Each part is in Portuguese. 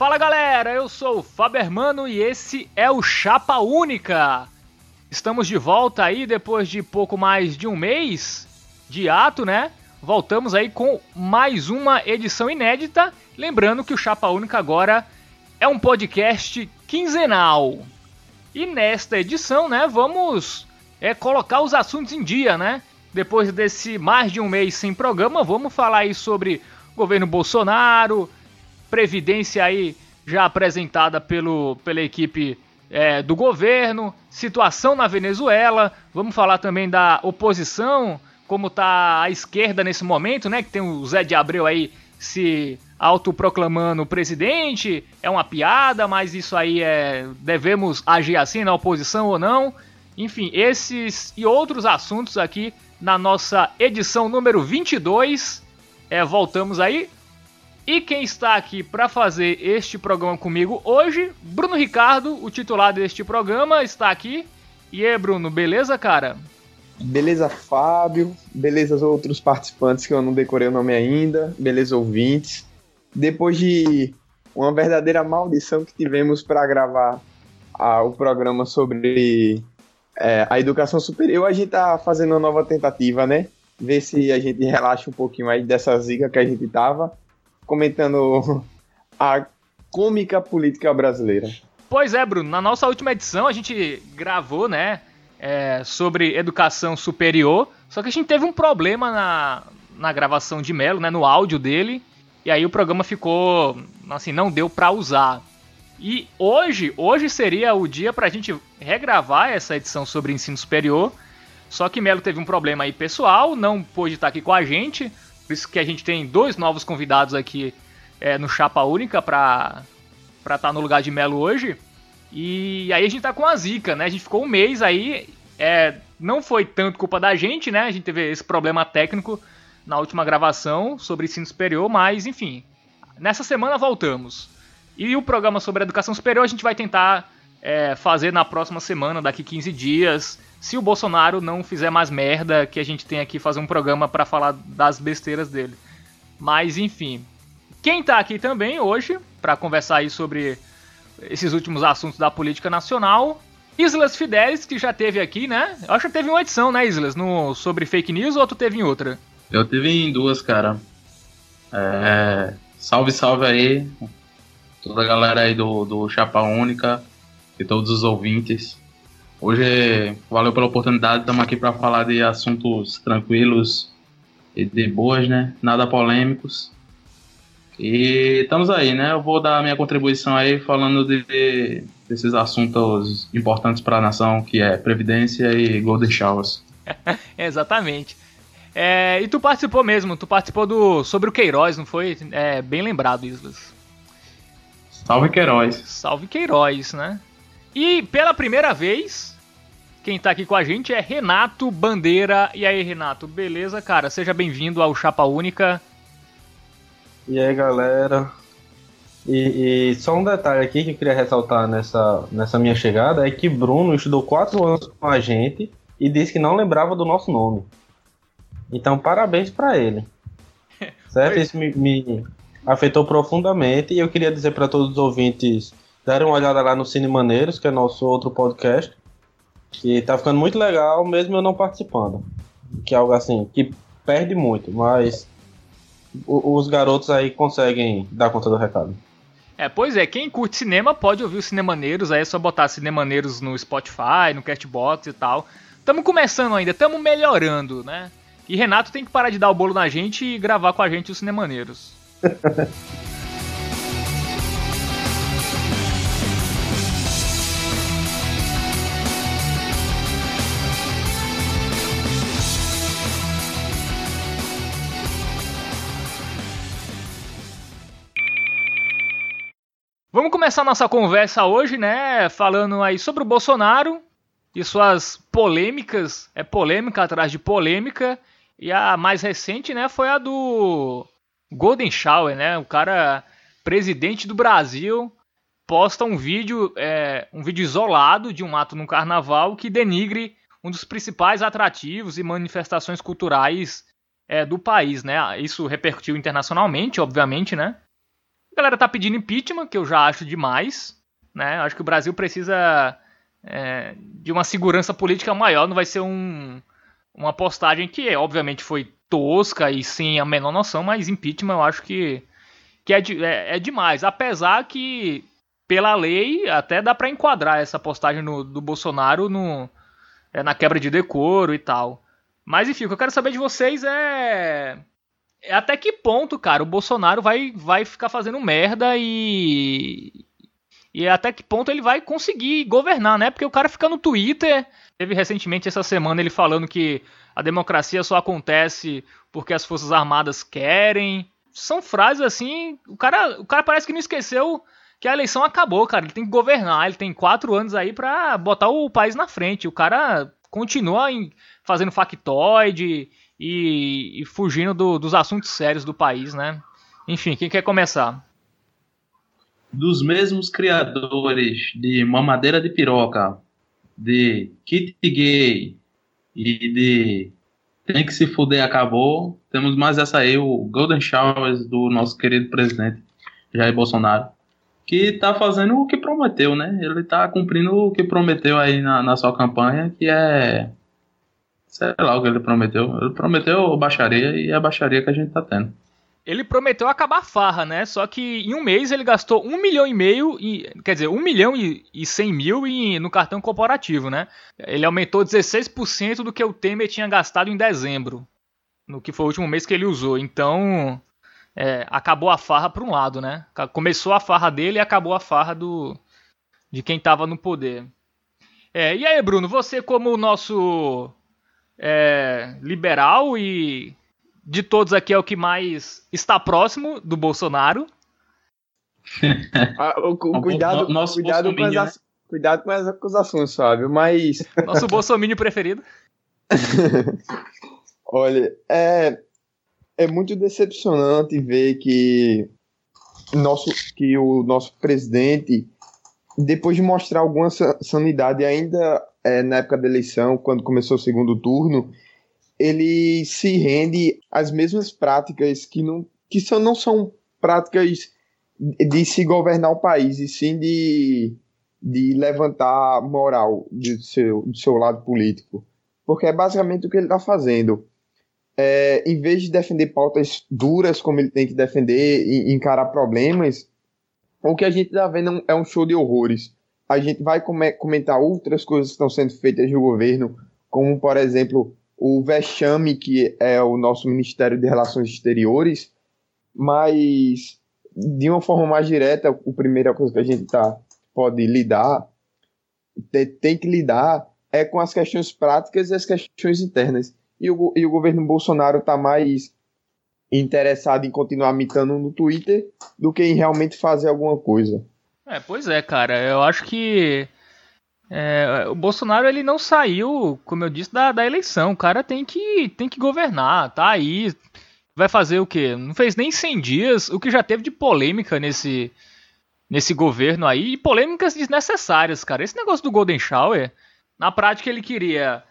Fala galera, eu sou o Fabermano e esse é o Chapa Única. Estamos de volta aí depois de pouco mais de um mês de ato, né? Voltamos aí com mais uma edição inédita. Lembrando que o Chapa Única agora é um podcast quinzenal. E nesta edição, né, vamos é, colocar os assuntos em dia, né? Depois desse mais de um mês sem programa, vamos falar aí sobre governo Bolsonaro, previdência aí já apresentada pelo, pela equipe é, do governo, situação na Venezuela, vamos falar também da oposição, como tá a esquerda nesse momento, né? Que tem o Zé de Abreu aí se autoproclamando presidente, é uma piada, mas isso aí é. devemos agir assim na oposição ou não. Enfim, esses e outros assuntos aqui na nossa edição número 22. É, voltamos aí e quem está aqui para fazer este programa comigo hoje, Bruno Ricardo, o titular deste programa, está aqui. E aí, Bruno, beleza, cara? Beleza, Fábio. Beleza, os outros participantes que eu não decorei o nome ainda. Beleza, ouvintes. Depois de uma verdadeira maldição que tivemos para gravar o programa sobre é, a educação superior, a gente tá fazendo uma nova tentativa, né? Ver se a gente relaxa um pouquinho aí dessa zica que a gente tava comentando a cômica política brasileira. Pois é, Bruno. Na nossa última edição a gente gravou, né, é, sobre educação superior. Só que a gente teve um problema na, na gravação de Melo, né, no áudio dele. E aí o programa ficou, assim, não deu para usar. E hoje, hoje seria o dia para a gente regravar essa edição sobre ensino superior. Só que Melo teve um problema aí pessoal, não pôde estar aqui com a gente. Por isso que a gente tem dois novos convidados aqui é, no Chapa Única para estar tá no lugar de Melo hoje. E aí a gente tá com a zica, né? A gente ficou um mês aí. É, não foi tanto culpa da gente, né? A gente teve esse problema técnico na última gravação sobre ensino superior, mas enfim. Nessa semana voltamos. E o programa sobre educação superior a gente vai tentar é, fazer na próxima semana, daqui 15 dias se o Bolsonaro não fizer mais merda, que a gente tem aqui fazer um programa para falar das besteiras dele. Mas enfim, quem tá aqui também hoje para conversar aí sobre esses últimos assuntos da política nacional, Islas Fidelis, que já teve aqui, né? Eu acho que teve uma edição, né, Islas, no sobre fake news ou tu teve em outra? Eu teve em duas, cara. É... Salve, salve aí. Toda a galera aí do, do Chapa Única e todos os ouvintes. Hoje, valeu pela oportunidade, estamos aqui para falar de assuntos tranquilos e de boas, né? Nada polêmicos. E estamos aí, né? Eu vou dar a minha contribuição aí falando de, desses assuntos importantes para a nação, que é Previdência e Golden Showers. Exatamente. É, e tu participou mesmo, tu participou do sobre o Queiroz, não foi? É, bem lembrado, Islas. Salve Queiroz. Salve Queiroz, né? E pela primeira vez, quem tá aqui com a gente é Renato Bandeira. E aí, Renato, beleza, cara? Seja bem-vindo ao Chapa Única. E aí, galera? E, e, só um detalhe aqui que eu queria ressaltar nessa, nessa minha chegada é que Bruno estudou quatro anos com a gente e disse que não lembrava do nosso nome. Então, parabéns para ele. certo? Isso me, me afetou profundamente e eu queria dizer para todos os ouvintes Deram uma olhada lá no Cine Maneiros, que é nosso outro podcast. Que tá ficando muito legal, mesmo eu não participando. Que é algo assim, que perde muito, mas os garotos aí conseguem dar conta do recado. É, pois é, quem curte cinema pode ouvir o Cinemaneiros, aí é só botar Cinemaneiros no Spotify, no Castbox e tal. Tamo começando ainda, tamo melhorando, né? E Renato tem que parar de dar o bolo na gente e gravar com a gente os Cinemaneiros. Vamos começar nossa conversa hoje, né? Falando aí sobre o Bolsonaro e suas polêmicas. É polêmica atrás de polêmica. E a mais recente, né, foi a do Golden Shower, né? O cara, presidente do Brasil, posta um vídeo, é, um vídeo isolado de um ato no carnaval que denigre um dos principais atrativos e manifestações culturais é, do país, né? Isso repercutiu internacionalmente, obviamente, né? A galera tá pedindo impeachment, que eu já acho demais. Né? Acho que o Brasil precisa é, de uma segurança política maior. Não vai ser um, uma postagem que, obviamente, foi tosca e sem a menor noção, mas impeachment eu acho que, que é, de, é, é demais. Apesar que, pela lei, até dá para enquadrar essa postagem no, do Bolsonaro no, é, na quebra de decoro e tal. Mas enfim, o que eu quero saber de vocês é. É até que ponto, cara, o Bolsonaro vai, vai ficar fazendo merda e. E até que ponto ele vai conseguir governar, né? Porque o cara fica no Twitter. Teve recentemente essa semana ele falando que a democracia só acontece porque as Forças Armadas querem. São frases assim. O cara, o cara parece que não esqueceu que a eleição acabou, cara. Ele tem que governar. Ele tem quatro anos aí pra botar o país na frente. O cara continua fazendo factoide e, e fugindo do, dos assuntos sérios do país, né? Enfim, quem quer começar? Dos mesmos criadores de Mamadeira de Piroca, de Kit Gay e de Tem que se fuder, acabou, temos mais essa aí, o Golden Showers do nosso querido presidente Jair Bolsonaro, que tá fazendo o que prometeu, né? Ele tá cumprindo o que prometeu aí na, na sua campanha, que é Sei lá o que ele prometeu. Ele prometeu baixaria e é a baixaria que a gente tá tendo. Ele prometeu acabar a farra, né? Só que em um mês ele gastou um milhão e meio, e, quer dizer, um milhão e, cem mil em, no cartão corporativo, né? Ele aumentou 16% do que o Temer tinha gastado em dezembro, no que foi o último mês que ele usou. Então, é, acabou a farra por um lado, né? Começou a farra dele e acabou a farra do, de quem tava no poder. É, e aí, Bruno, você como o nosso é, liberal e de todos aqui é o que mais está próximo do Bolsonaro. ah, o, o, cuidado, nosso cuidado, com as, né? cuidado com as acusações, Fábio, mas. Nosso bolsomínio preferido. Olha, é, é muito decepcionante ver que, nosso, que o nosso presidente, depois de mostrar alguma sanidade, ainda é, na época da eleição, quando começou o segundo turno, ele se rende às mesmas práticas que não, que são, não são práticas de se governar o país, e sim de, de levantar moral do seu, do seu lado político. Porque é basicamente o que ele está fazendo. É, em vez de defender pautas duras como ele tem que defender e encarar problemas, o que a gente está vendo é um show de horrores a gente vai comentar outras coisas que estão sendo feitas no governo, como, por exemplo, o vexame, que é o nosso Ministério de Relações Exteriores, mas, de uma forma mais direta, a primeira coisa que a gente tá, pode lidar, tem que lidar, é com as questões práticas e as questões internas. E o, e o governo Bolsonaro está mais interessado em continuar mitando no Twitter do que em realmente fazer alguma coisa. É, pois é, cara. Eu acho que é, o Bolsonaro ele não saiu, como eu disse, da, da eleição. O cara tem que, tem que governar, tá aí. Vai fazer o quê? Não fez nem 100 dias, o que já teve de polêmica nesse, nesse governo aí, e polêmicas desnecessárias, cara. Esse negócio do Golden Shower, na prática ele queria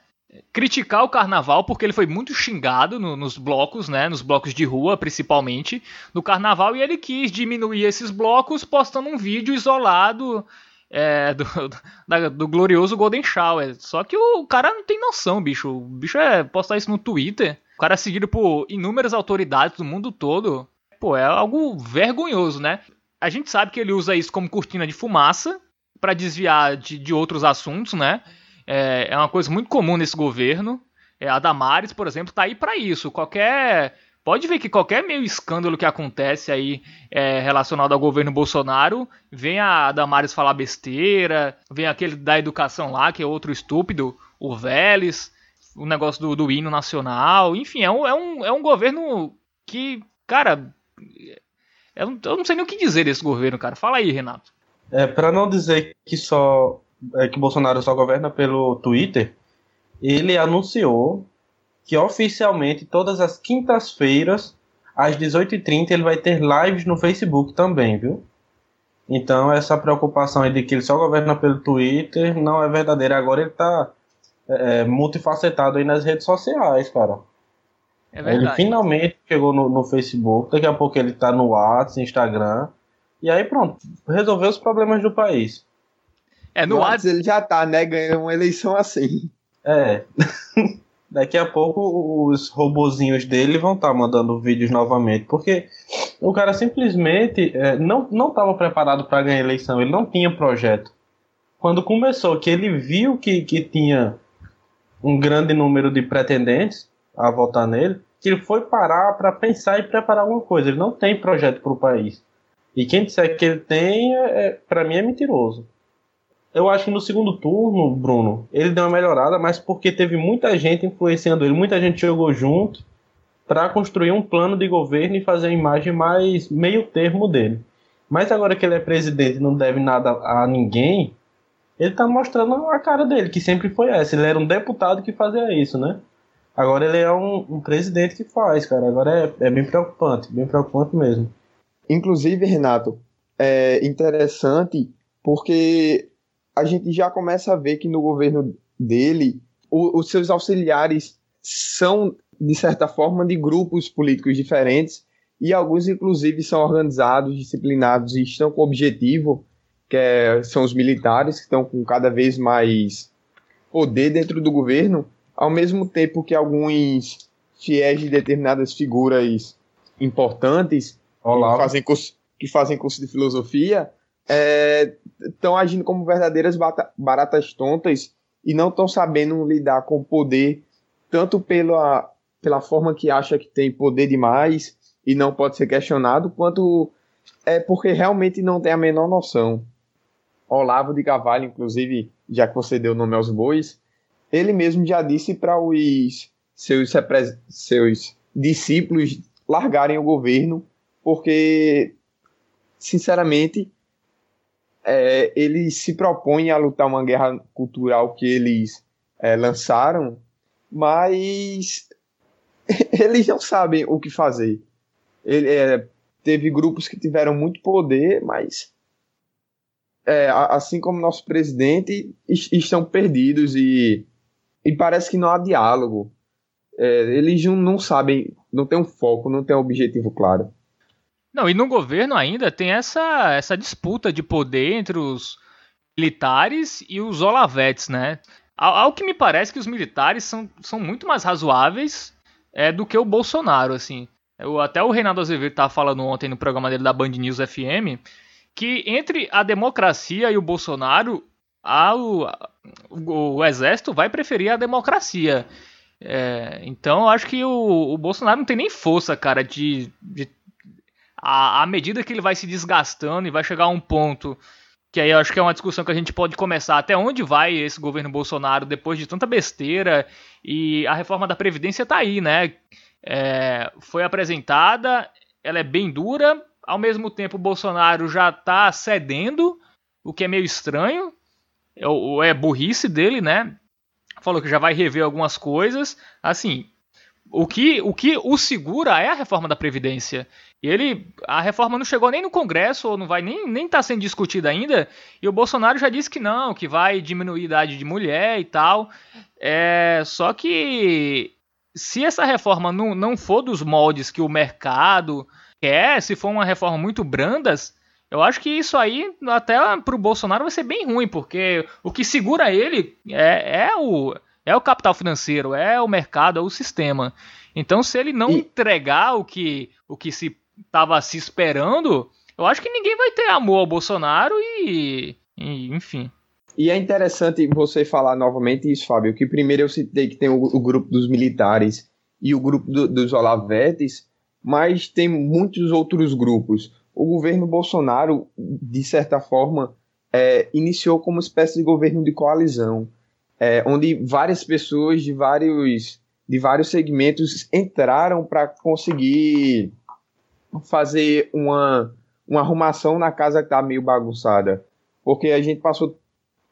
criticar o carnaval porque ele foi muito xingado no, nos blocos, né, nos blocos de rua principalmente, no carnaval e ele quis diminuir esses blocos postando um vídeo isolado é, do, do glorioso Golden Shower. Só que o cara não tem noção, bicho. O bicho é postar isso no Twitter. O cara é seguido por inúmeras autoridades do mundo todo. Pô, é algo vergonhoso, né? A gente sabe que ele usa isso como cortina de fumaça para desviar de, de outros assuntos, né? É, é uma coisa muito comum nesse governo. É, a Damares, por exemplo, tá aí para isso. Qualquer pode ver que qualquer meio escândalo que acontece aí é, relacionado ao governo Bolsonaro, vem a Damares falar besteira, vem aquele da educação lá, que é outro estúpido, o Vélez, o negócio do, do hino nacional, enfim, é um, é, um, é um governo que, cara, eu não, eu não sei nem o que dizer desse governo, cara. Fala aí, Renato. É, para não dizer que só é, que Bolsonaro só governa pelo Twitter, ele anunciou que oficialmente todas as quintas-feiras, às 18h30, ele vai ter lives no Facebook também, viu? Então essa preocupação de que ele só governa pelo Twitter não é verdadeira. Agora ele tá é, é multifacetado aí nas redes sociais, cara. É verdade. Ele finalmente chegou no, no, Facebook, daqui a pouco ele tá no WhatsApp, Instagram. E aí pronto, resolveu os problemas do país. É, no Whats ele já tá, né? Ganhando uma eleição assim. É. Daqui a pouco os robozinhos dele vão estar tá mandando vídeos novamente, porque o cara simplesmente é, não não estava preparado para ganhar a eleição, ele não tinha projeto. Quando começou, que ele viu que, que tinha um grande número de pretendentes a votar nele, que ele foi parar para pensar e preparar alguma coisa. Ele não tem projeto para o país. E quem disser que ele tem, é, é para mim é mentiroso. Eu acho que no segundo turno, Bruno, ele deu uma melhorada, mas porque teve muita gente influenciando ele, muita gente jogou junto para construir um plano de governo e fazer a imagem mais meio termo dele. Mas agora que ele é presidente e não deve nada a ninguém, ele tá mostrando a cara dele, que sempre foi essa. Ele era um deputado que fazia isso, né? Agora ele é um, um presidente que faz, cara. Agora é, é bem preocupante, bem preocupante mesmo. Inclusive, Renato, é interessante porque a gente já começa a ver que no governo dele, o, os seus auxiliares são, de certa forma, de grupos políticos diferentes e alguns, inclusive, são organizados, disciplinados e estão com objetivo, que é, são os militares, que estão com cada vez mais poder dentro do governo, ao mesmo tempo que alguns fiéis de determinadas figuras importantes que fazem, curso, que fazem curso de filosofia estão é, agindo como verdadeiras baratas tontas e não estão sabendo lidar com o poder, tanto pela, pela forma que acha que tem poder demais e não pode ser questionado, quanto é porque realmente não tem a menor noção. Olavo de Carvalho, inclusive, já que você deu nome aos bois, ele mesmo já disse para os seus, seus discípulos largarem o governo, porque, sinceramente, é, eles se propõem a lutar uma guerra cultural que eles é, lançaram, mas eles não sabem o que fazer. Ele, é, teve grupos que tiveram muito poder, mas é, assim como nosso presidente, estão perdidos e, e parece que não há diálogo. É, eles não, não sabem, não tem um foco, não tem um objetivo claro. Não, e no governo ainda tem essa, essa disputa de poder entre os militares e os olavetes, né? Ao, que me parece que os militares são, são muito mais razoáveis é, do que o Bolsonaro, assim. Eu, até o Reinaldo Azevedo estava falando ontem no programa dele da Band News FM que entre a democracia e o Bolsonaro, a, o, o, o exército vai preferir a democracia. É, então eu acho que o, o, Bolsonaro não tem nem força, cara, de, de à, medida que ele vai se desgastando e vai chegar a um ponto que aí eu acho que é uma discussão que a gente pode começar até onde vai esse governo Bolsonaro depois de tanta besteira e a reforma da Previdência tá aí, né? É, foi apresentada, ela é bem dura, ao mesmo tempo o Bolsonaro já tá cedendo, o que é meio estranho, é, é burrice dele, né? Falou que já vai rever algumas coisas, assim, o que, o que o segura é a reforma da Previdência. E ele, a reforma não chegou nem no Congresso, ou não vai nem nem está sendo discutida ainda. E o Bolsonaro já disse que não, que vai diminuir a idade de mulher e tal. É, só que se essa reforma não, não for dos moldes que o mercado quer, se for uma reforma muito brandas, eu acho que isso aí até para o Bolsonaro vai ser bem ruim, porque o que segura ele é, é o é o capital financeiro, é o mercado, é o sistema. Então, se ele não e... entregar o que, o que se estava se esperando, eu acho que ninguém vai ter amor ao Bolsonaro e, e, enfim. E é interessante você falar novamente isso, Fábio, que primeiro eu citei que tem o, o grupo dos militares e o grupo do, dos Olavetes, mas tem muitos outros grupos. O governo Bolsonaro, de certa forma, é, iniciou como uma espécie de governo de coalizão, é, onde várias pessoas de vários, de vários segmentos entraram para conseguir fazer uma, uma arrumação na casa que está meio bagunçada. Porque a gente passou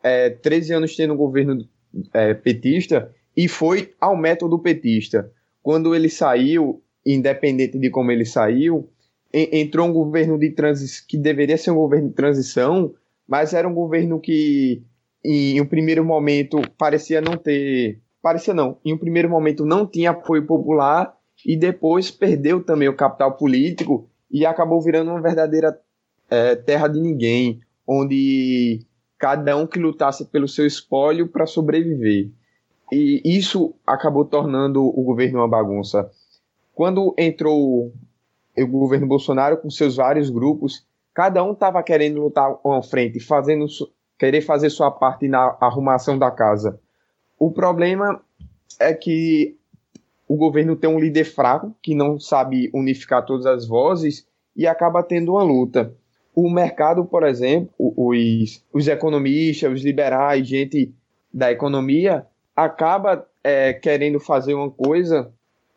é, 13 anos tendo um governo é, petista e foi ao método petista. Quando ele saiu, independente de como ele saiu, entrou um governo de transição que deveria ser um governo de transição, mas era um governo que em um primeiro momento parecia não ter, parecia não, em um primeiro momento não tinha apoio popular e depois perdeu também o capital político e acabou virando uma verdadeira é, terra de ninguém, onde cada um que lutasse pelo seu espólio para sobreviver. E isso acabou tornando o governo uma bagunça. Quando entrou o governo Bolsonaro com seus vários grupos, cada um estava querendo lutar uma frente, fazendo querer fazer sua parte na arrumação da casa. O problema é que o governo tem um líder fraco que não sabe unificar todas as vozes e acaba tendo uma luta. O mercado, por exemplo, os, os economistas, os liberais, gente da economia, acaba é, querendo fazer uma coisa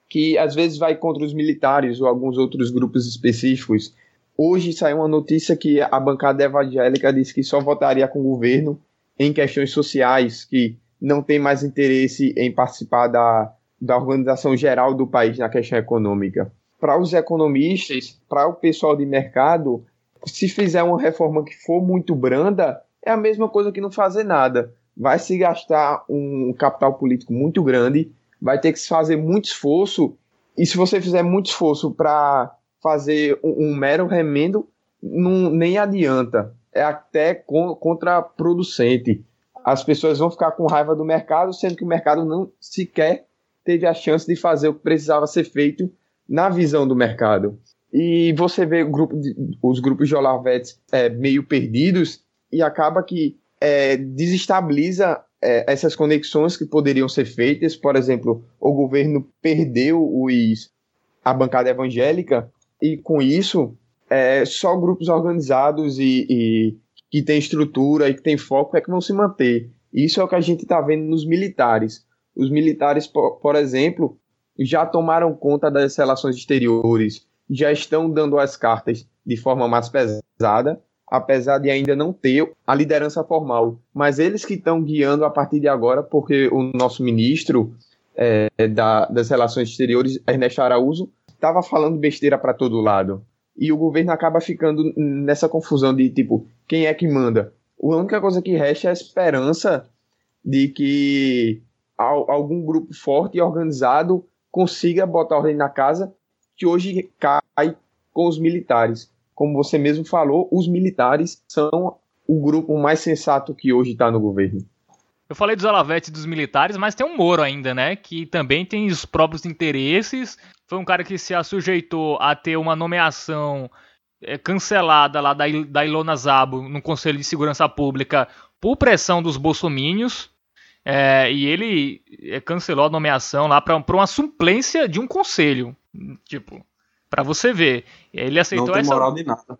que às vezes vai contra os militares ou alguns outros grupos específicos. Hoje saiu uma notícia que a bancada evangélica disse que só votaria com o governo em questões sociais, que não tem mais interesse em participar da, da organização geral do país na questão econômica. Para os economistas, para o pessoal de mercado, se fizer uma reforma que for muito branda, é a mesma coisa que não fazer nada. Vai se gastar um capital político muito grande, vai ter que se fazer muito esforço, e se você fizer muito esforço para fazer um, um, mero remendo, não, nem adianta. É até con contraproducente. As pessoas vão ficar com raiva do mercado, sendo que o mercado não sequer teve a chance de fazer o que precisava ser feito na visão do mercado. E você vê grupo de, os grupos de Olavetes é, meio perdidos e acaba que é, desestabiliza é, essas conexões que poderiam ser feitas. Por exemplo, o governo perdeu os, a bancada evangélica e com isso é, só grupos organizados e, e que têm estrutura e que têm foco é que vão se manter. Isso é o que a gente está vendo nos militares. Os militares, por, por exemplo, já tomaram conta das relações exteriores, já estão dando as cartas de forma mais pesada, apesar de ainda não ter a liderança formal. Mas eles que estão guiando a partir de agora, porque o nosso ministro é, da, das Relações Exteriores, Ernesto Araújo, estava falando besteira para todo lado. E o governo acaba ficando nessa confusão de tipo, quem é que manda? A única coisa que resta é a esperança de que algum grupo forte e organizado consiga botar ordem na casa, que hoje cai com os militares. Como você mesmo falou, os militares são o grupo mais sensato que hoje está no governo. Eu falei dos Alavetes dos militares, mas tem um Moro ainda, né? Que também tem os próprios interesses. Foi um cara que se sujeitou a ter uma nomeação é, cancelada lá da, da Ilona Zabo no Conselho de Segurança Pública por pressão dos bolsomínios. É, e ele é, cancelou a nomeação lá para uma suplência de um conselho. Tipo, para você ver. Ele aceitou Não tem essa. moral de nada.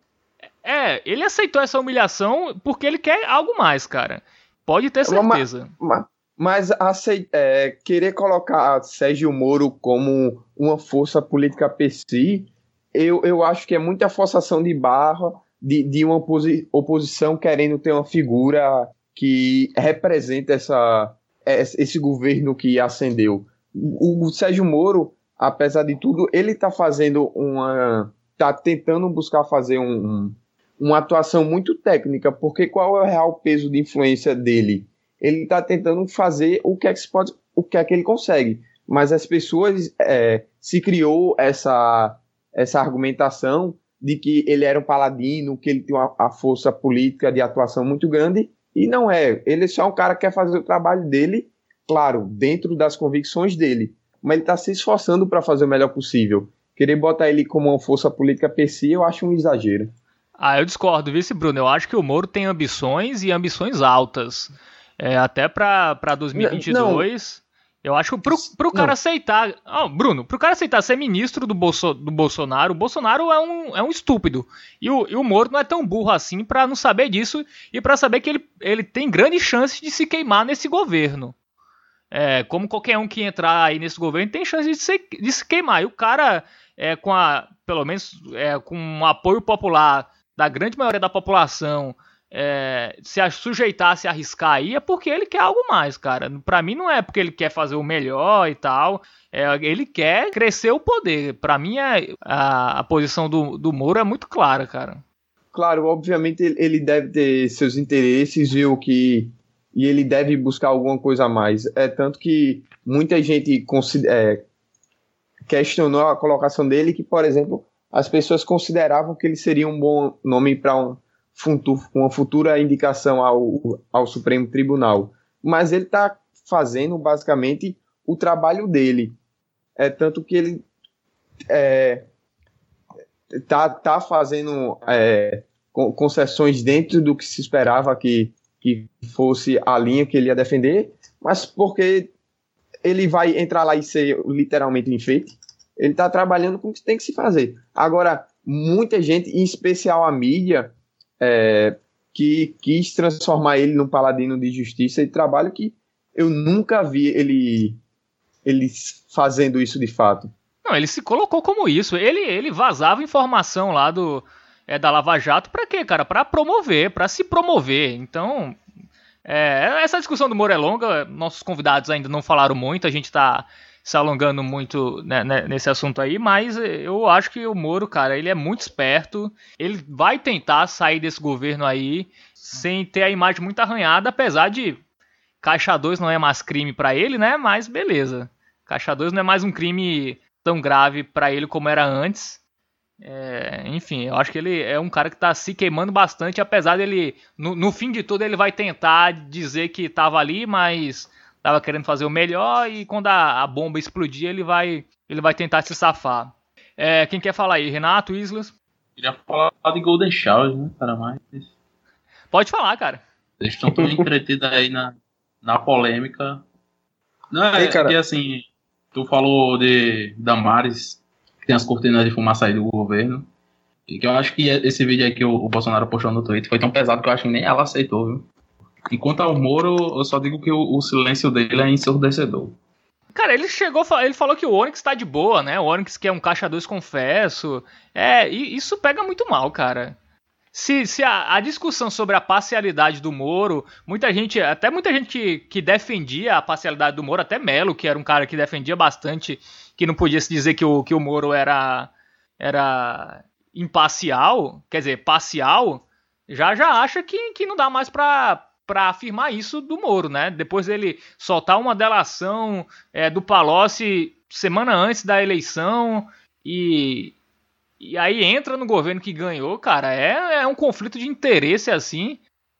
É, ele aceitou essa humilhação porque ele quer algo mais, cara. Pode ter certeza. Mas, mas é, querer colocar Sérgio Moro como uma força política per si, eu, eu acho que é muita forçação de barra de, de uma oposi oposição querendo ter uma figura que representa essa, esse governo que ascendeu. O, o Sérgio Moro, apesar de tudo, ele está fazendo uma. está tentando buscar fazer um, uma atuação muito técnica, porque qual é o real peso de influência dele? Ele está tentando fazer o que é que pode, o que é que ele consegue. Mas as pessoas é, se criou essa, essa argumentação de que ele era um paladino, que ele tinha uma, a força política de atuação muito grande, e não é. Ele é só um cara que quer fazer o trabalho dele, claro, dentro das convicções dele. Mas ele está se esforçando para fazer o melhor possível. Querer botar ele como uma força política per si, eu acho um exagero. Ah, eu discordo, vice Bruno. Eu acho que o Moro tem ambições e ambições altas. É, até para 2022. Não. Eu acho que pro, pro cara aceitar. Oh, Bruno, pro cara aceitar ser ministro do, Bolso, do Bolsonaro, o Bolsonaro é um, é um estúpido. E o, e o Moro não é tão burro assim para não saber disso e para saber que ele, ele tem grande chance de se queimar nesse governo. É, como qualquer um que entrar aí nesse governo tem chance de se, de se queimar. E o cara, é, com a, pelo menos é, com um apoio popular da grande maioria da população, é, se a se arriscar aí é porque ele quer algo mais, cara. Para mim não é porque ele quer fazer o melhor e tal. É, ele quer crescer o poder. Para mim é, a, a, posição do, do Moro é muito clara, cara. Claro, obviamente ele deve ter seus interesses e o que e ele deve buscar alguma coisa a mais. É tanto que muita gente é, questionou a colocação dele que, por exemplo, as pessoas consideravam que ele seria um bom nome para um, uma futura indicação ao, ao Supremo Tribunal. Mas ele está fazendo basicamente o trabalho dele. É tanto que ele é, tá, tá fazendo é, concessões dentro do que se esperava que, que fosse a linha que ele ia defender, mas porque ele vai entrar lá e ser literalmente enfeite, ele está trabalhando com o que tem que se fazer. Agora, muita gente, em especial a mídia, é, que quis transformar ele num paladino de justiça e trabalho que eu nunca vi ele, ele fazendo isso de fato. Não, ele se colocou como isso. Ele, ele vazava informação lá do é, da Lava Jato para quê, cara? Para promover, para se promover. Então, é, essa discussão do Moro é longa. Nossos convidados ainda não falaram muito. A gente está se alongando muito né, né, nesse assunto aí, mas eu acho que o Moro, cara, ele é muito esperto. Ele vai tentar sair desse governo aí sem ter a imagem muito arranhada, apesar de Caixa 2 não é mais crime para ele, né? Mas beleza. Caixa 2 não é mais um crime tão grave para ele como era antes. É, enfim, eu acho que ele é um cara que está se queimando bastante, apesar dele, no, no, fim de tudo, ele vai tentar dizer que estava ali, mas estava querendo fazer o melhor e quando a, a, bomba explodir, ele vai, ele vai tentar se safar. É, quem quer falar aí? Renato, Islas? Queria falar de Golden Showers, né, cara, mais... Pode falar, cara. Eles estão tão entretidos aí na, na polêmica. Não, é, Ei, cara. que assim, tu falou de Damares, que tem as cortinas de fumaça aí do governo. E que eu acho que esse vídeo aí que o, o Bolsonaro postou no Twitter foi tão pesado que eu acho que nem ela aceitou, viu? Enquanto ao Moro, eu só digo que o, o silêncio dele é ensurdecedor. Cara, ele chegou, ele falou que o Onyx tá de boa, né? O Onyx que é um caixa 2 confesso. É, e isso pega muito mal, cara se, se a, a, discussão sobre a parcialidade do Moro, muita gente, até muita gente que, que, defendia a parcialidade do Moro, até Melo, que era um cara que defendia bastante, que não podia se dizer que o, que o Moro era, era imparcial, quer dizer, parcial, já já acha que, que não dá mais pra, para afirmar isso do Moro, né? Depois dele soltar uma delação é, do Palocci semana antes da eleição e, e aí entra no governo que ganhou, cara, é, é um conflito de interesse, assim,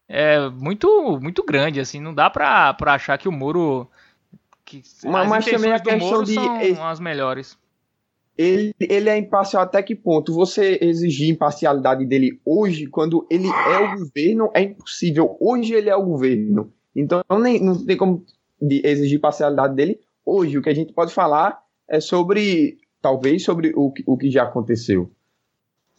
é muito, muito grande, assim, não dá pra, pra achar que o Moro... Que mas, mas também a questão de... são as melhores. Ele, ele é imparcial até que ponto? Você exigir imparcialidade dele hoje, quando ele é o governo, é impossível. Hoje ele é o governo. Então nem, não tem como exigir parcialidade dele hoje. O que a gente pode falar é sobre talvez sobre o, o que já aconteceu.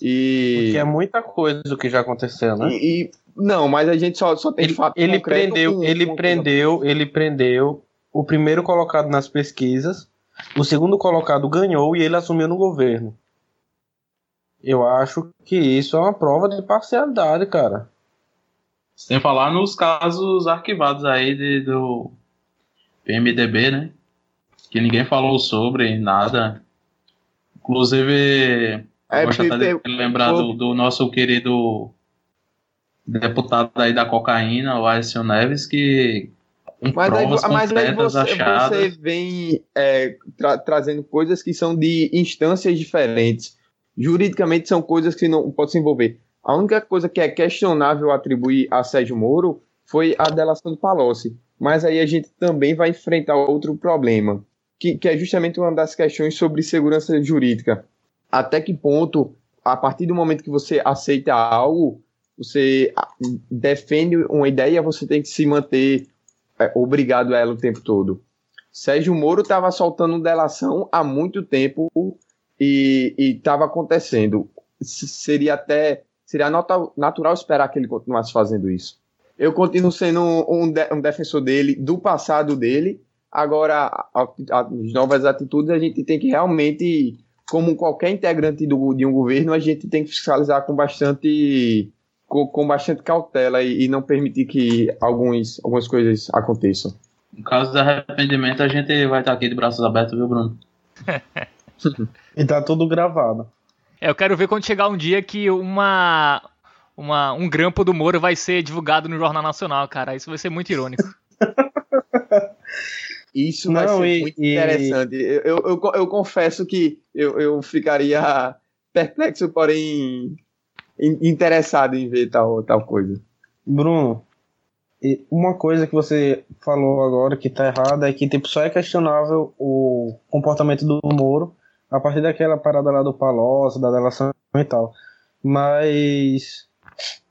E... Porque é muita coisa o que já aconteceu, né? E, e não, mas a gente só, só tem ele, fato ele prendeu, com, ele com prendeu, ele prendeu o primeiro colocado nas pesquisas, o segundo colocado ganhou e ele assumiu no governo. Eu acho que isso é uma prova de parcialidade, cara. Sem falar nos casos arquivados aí de, do PMDB, né? Que ninguém falou sobre nada. Inclusive, é, gosto até de lembrar do, do, nosso querido deputado aí da cocaína, o Aécio Neves, que com mas provas aí, mas aí você, achadas... você vem é, tra trazendo coisas que são de instâncias diferentes. Juridicamente são coisas que não podem se envolver. A única coisa que é questionável atribuir a Sérgio Moro foi a delação do Palocci. Mas aí a gente também vai enfrentar outro problema que, que é justamente uma das questões sobre segurança jurídica. Até que ponto, a partir do momento que você aceita algo, você defende uma ideia, você tem que se manter obrigado a ela o tempo todo. Sérgio Moro estava soltando delação há muito tempo e estava acontecendo. Seria até seria natural esperar que ele continuasse fazendo isso. Eu continuo sendo um, de, um defensor dele, do passado dele, Agora, as novas atitudes a gente tem que realmente, como qualquer integrante do, de um governo, a gente tem que fiscalizar com bastante, com, com bastante cautela e, e, não permitir que alguns, algumas coisas aconteçam. No caso do arrependimento, a gente vai estar aqui de braços abertos, viu, Bruno? e tá tudo gravado. É, eu quero ver quando chegar um dia que uma, uma, um grampo do Moro vai ser divulgado no Jornal Nacional, cara. Isso vai ser muito irônico. Isso Não, vai ser e, muito e... interessante. Eu, eu, eu, confesso que eu, eu ficaria perplexo, porém interessado em ver tal, tal coisa. Bruno, uma coisa que você falou agora que tá errada é que tipo, só é questionável o comportamento do Moro a partir daquela parada lá do Palocci, da delação e tal. Mas.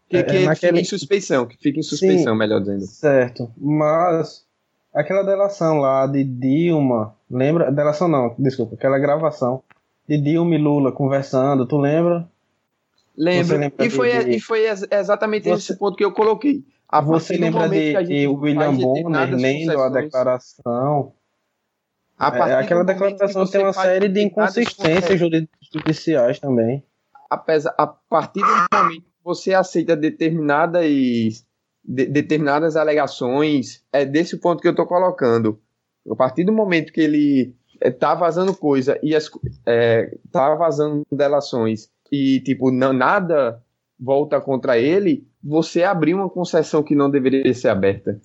Que, é, que é, naquele... fica em suspeição, que fica em suspeição, Sim, melhor dizendo. Certo. Mas aquela delação lá de Dilma, lembra? Delação não, desculpa, aquela gravação de Dilma e Lula conversando, tu lembra? Lembro. Lembra e, foi, de... e foi exatamente você... esse ponto que eu coloquei. A você lembra de, de William Bonner lendo a declaração? A é, aquela declaração tem uma série de inconsistências judiciais também. Apesar, a partir do momento que você aceita determinadas, de, determinadas alegações, é desse ponto que eu estou colocando. A partir do momento que ele está é, vazando coisa e está é, tá vazando delações e, tipo, não, nada volta contra ele, você abriu uma concessão que não deveria ser aberta.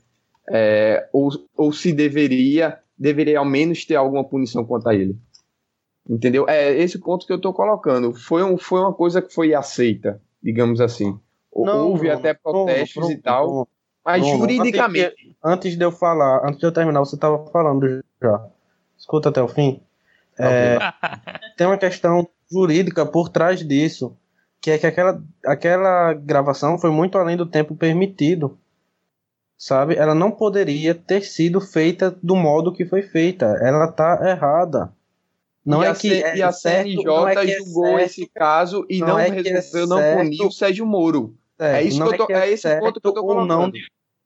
É, ou, ou se deveria, deveria ao menos ter alguma punição contra ele. Entendeu? É esse ponto que eu estou colocando. Foi, um, foi uma coisa que foi aceita, digamos assim. Não, Houve até protestos e tal, mas juridicamente. Antes, antes, de eu falar, antes de eu terminar, você estava falando já. Escuta até o fim. É, tem uma questão jurídica por trás disso, que é que aquela, aquela gravação foi muito além do tempo permitido. Sabe? Ela não poderia ter sido feita do modo que foi feita. Ela tá errada. Não e é que é e a CNJ é julgou é esse caso e não, não é resolveu não punir o Sérgio Moro. É, isso que eu tô, é, esse ponto que eu tô colocando. Não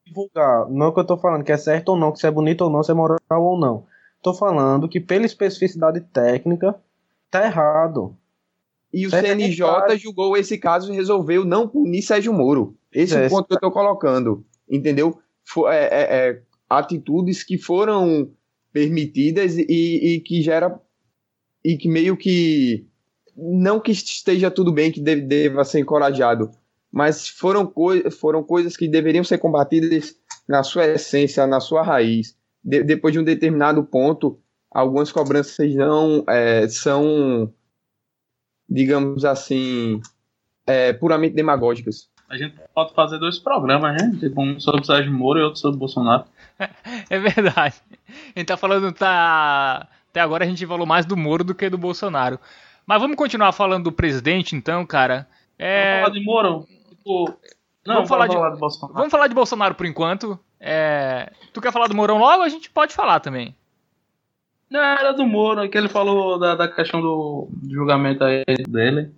divulgar. Não é que eu tô falando, que é certo ou não, que se é bonito ou não, se é moral ou não. Tô falando que pela especificidade técnica, tá errado. E o CNJ julgou esse caso e resolveu não punir Sérgio Moro. Esse é o ponto que eu estou colocando. Entendeu? É, é, é, atitudes que foram permitidas e, e, que gera. E que meio que. Não que esteja tudo bem, que deve, deva ser encorajado, mas foram, coi foram coisas que deveriam ser combatidas na sua essência, na sua raiz. De depois de um determinado ponto, algumas cobranças não é, são digamos assim, é, puramente demagógicas. A gente pode fazer dois programas, né? Tipo, um sobre o Sérgio Moro e outro sobre o Bolsonaro. É verdade. A gente tá falando, tá. Até agora a gente falou mais do Moro do que do Bolsonaro. Mas vamos continuar falando do presidente, então, cara. É... Vamos falar de Moro? Tipo. Não, vamos falar, de... falar de Bolsonaro. Vamos falar de Bolsonaro por enquanto. É... Tu quer falar do Morão logo? A gente pode falar também. Não, era do Moro, que ele falou da, da questão do julgamento aí dele.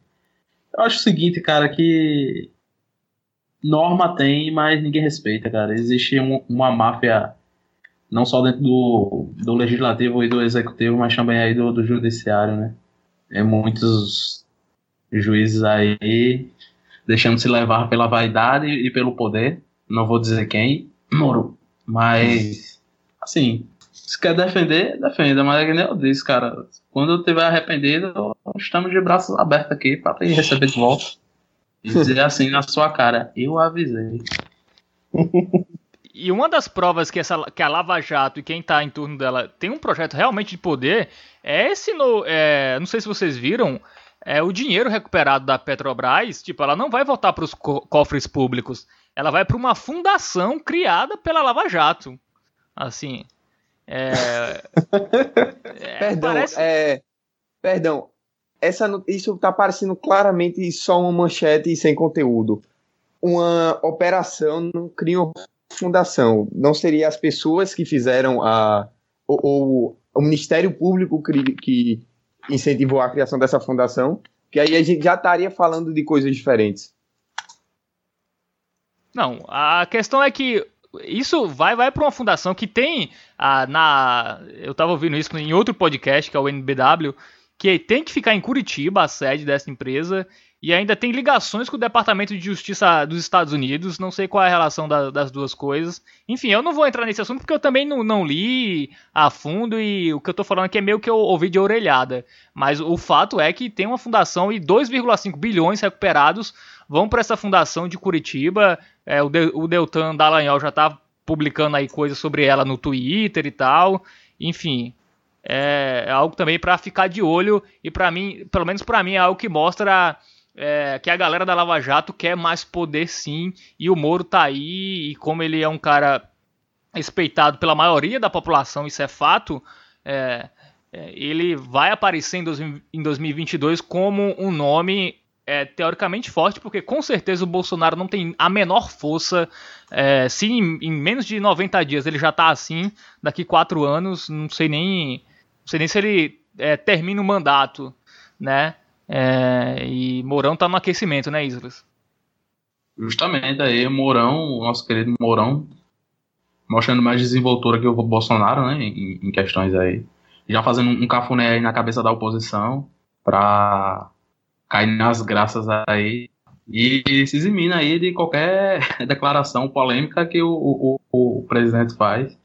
Eu acho o seguinte, cara, que norma tem, mas ninguém respeita, cara. Existe um, uma máfia, não só dentro do, do legislativo e do executivo, mas também aí do, do judiciário, né? Tem muitos juízes aí deixando se levar pela vaidade e pelo poder. Não vou dizer quem, Moro, mas assim, se quer defender, defenda, mas é que nem eu disse, cara. Quando eu estiver arrependido, estamos de braços abertos aqui para ir receber de volta. E dizer assim na sua cara, eu avisei. E uma das provas que, essa, que a Lava Jato e quem está em torno dela tem um projeto realmente de poder é esse no, é, não sei se vocês viram, é o dinheiro recuperado da Petrobras, tipo, ela não vai voltar para os co cofres públicos, ela vai para uma fundação criada pela Lava Jato. Assim, é, é, perdão, parece... é, perdão. Essa, isso está parecendo claramente só uma manchete sem conteúdo. Uma operação não cria uma fundação. Não seria as pessoas que fizeram a. Ou, ou o Ministério Público que, que incentivou a criação dessa fundação, que aí a gente já estaria falando de coisas diferentes. Não, a questão é que isso vai vai para uma fundação que tem ah, na eu estava ouvindo isso em outro podcast que é o NBW que tem que ficar em Curitiba a sede dessa empresa e ainda tem ligações com o Departamento de Justiça dos Estados Unidos. Não sei qual é a relação da, das duas coisas. Enfim, eu não vou entrar nesse assunto porque eu também não, não li a fundo e o que eu estou falando aqui é meio que eu ouvi de orelhada. Mas o fato é que tem uma fundação e 2,5 bilhões recuperados vão para essa fundação de Curitiba. É, o, de, o Deltan Dallagnol já está publicando aí coisas sobre ela no Twitter e tal. Enfim, é, é algo também para ficar de olho e para mim, pelo menos para mim, é algo que mostra é, que a galera da Lava Jato quer mais poder sim e o Moro tá aí e como ele é um cara respeitado pela maioria da população, isso é fato. É, é ele vai aparecer em, 2022 como um nome é, teoricamente forte, porque com certeza o Bolsonaro não tem a menor força. É, se em, em, menos de 90 dias ele já está assim, daqui quatro anos, não sei nem, não sei nem se ele é, termina o mandato, né? É, e Mourão está no aquecimento, né, Islas? Justamente aí, Mourão, nosso querido Mourão, mostrando mais desenvoltura que o Bolsonaro, né, em, em questões aí. Já fazendo um cafuné aí na cabeça da oposição para cair nas graças aí e se eximina aí de qualquer declaração polêmica que o, o, o presidente faz.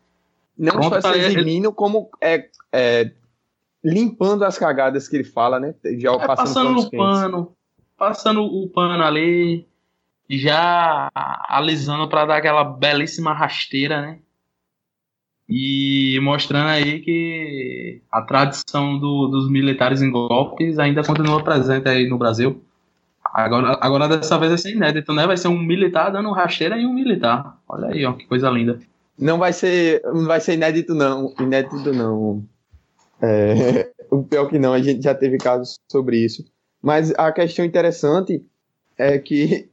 Não Pronto, só se eximindo, como é, é, limpando as cagadas que ele fala, né? Já é, passando, passando o pano, passando o pano ali, já alisando para dar aquela belíssima rasteira, né? E mostrando aí que a tradição do, dos militares em golpes ainda continua presente aí no Brasil. Agora, agora dessa vez vai ser inédito, né? Vai ser um militar dando rasteira em um militar. Olha aí, ó, que coisa linda. Não vai ser, não vai ser inédito não, inédito não. É, o pior que não, a gente já teve casos sobre isso. Mas a questão interessante é que,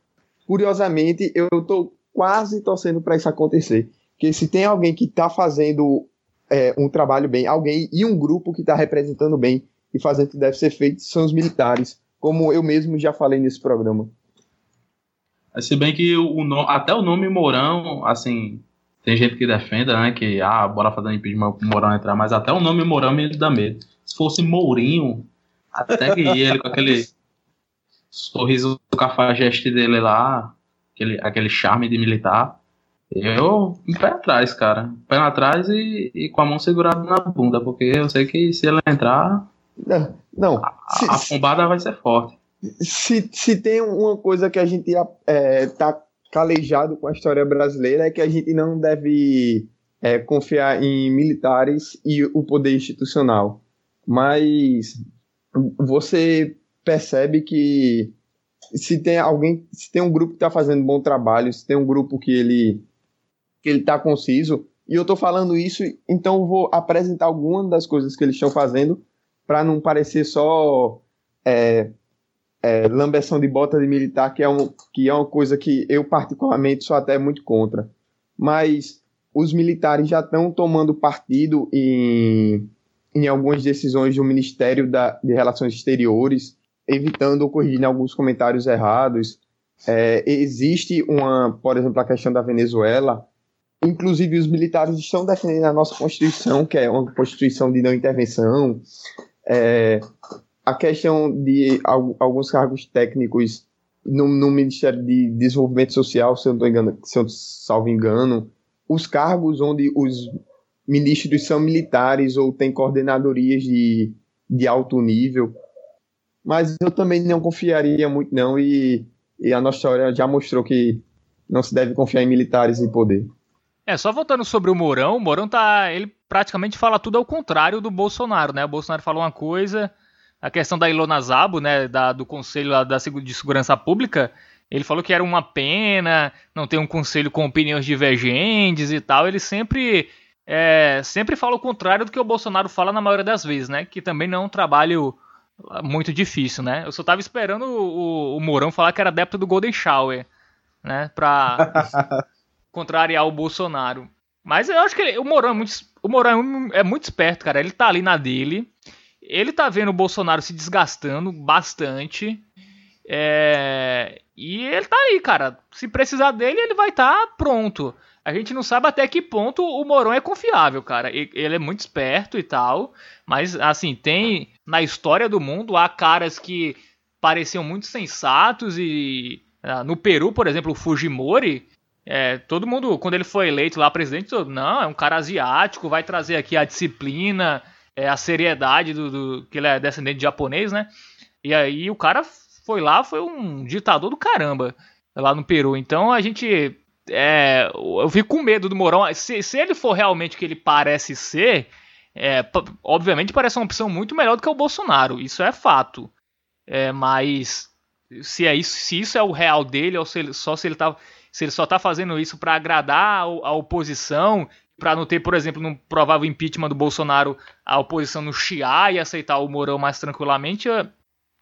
curiosamente, eu estou quase torcendo para isso acontecer. Que se tem alguém que está fazendo é, um trabalho bem, alguém e um grupo que está representando bem e fazendo o que deve ser feito, são os militares, como eu mesmo já falei nesse programa. Se bem que o, até o nome Mourão, assim, tem gente que defenda, né, que, ah, bora fazer um impeachment pro Mourão entrar, mas até o nome Mourão me dá medo. Se fosse Mourinho, até que ele com aquele sorriso cafajeste dele lá, aquele, aquele charme de militar, eu, um pé atrás, cara. Pé atrás e, e com a mão segurada na bunda, porque eu sei que se ela entrar. Não, não. A, a bombada vai ser forte. Se, se tem uma coisa que a gente é, tá calejado com a história brasileira é que a gente não deve é, confiar em militares e o poder institucional. Mas você percebe que se tem alguém, se tem um grupo que está fazendo bom trabalho, se tem um grupo que ele que ele está conciso, e eu estou falando isso, então vou apresentar algumas das coisas que eles estão fazendo para não parecer só é, é, lambeção de bota de militar, que é, um, que é uma coisa que eu particularmente sou até muito contra. Mas os militares já estão tomando partido em, em algumas decisões do Ministério da, de Relações Exteriores, evitando corrigindo alguns comentários errados. É, existe uma, por exemplo, a questão da Venezuela, Inclusive, os militares estão defendendo a nossa Constituição, que é uma Constituição de não intervenção. É, a questão de alguns cargos técnicos no, no, Ministério de Desenvolvimento Social, se eu não engano, se eu salvo engano, os cargos onde os ministros são militares ou têm coordenadorias de, de alto nível. Mas eu também não confiaria muito, não, e, e a nossa história já mostrou que não se deve confiar em militares e poder. É, só voltando sobre o Mourão, o Mourão tá. Ele praticamente fala tudo ao contrário do Bolsonaro, né? O Bolsonaro falou uma coisa, a questão da Ilona Zabo, né? Da, do Conselho da, de Segurança Pública, ele falou que era uma pena não ter um conselho com opiniões divergentes e tal. Ele sempre. É, sempre fala o contrário do que o Bolsonaro fala na maioria das vezes, né? Que também não é um trabalho muito difícil, né? Eu só tava esperando o, o, Mourão falar que era adepto do Golden Shower, né? Pra. contrariar o Bolsonaro. Mas eu acho que ele, o Mourão, é muito, o Mourão é muito esperto, cara. Ele tá ali na dele. Ele tá vendo o Bolsonaro se desgastando bastante. É, e ele tá aí, cara. Se precisar dele, ele vai estar tá pronto. A gente não sabe até que ponto o Mourão é confiável, cara. Ele é muito esperto e tal. Mas, assim, tem. Na história do mundo, há caras que pareciam muito sensatos e. Ah, no Peru, por exemplo, o Fujimori é, todo mundo, quando ele foi eleito lá presidente, todo, não, é um cara asiático, vai trazer aqui a disciplina, é, a seriedade do, do, que ele é descendente de japonês, né? E aí o cara foi lá, foi um ditador do caramba lá no Peru. Então a gente, é, eu fico com medo do Mourão. Se, se ele for realmente o que ele parece ser, É, obviamente parece uma opção muito melhor do que o Bolsonaro, isso é fato. É, mas se é isso, se isso é o real dele ou se ele, só se ele tá, se ele só está fazendo isso para agradar a, oposição, para não ter, por exemplo, num provável impeachment do Bolsonaro, a oposição no chiar e aceitar o Mourão mais tranquilamente, eu,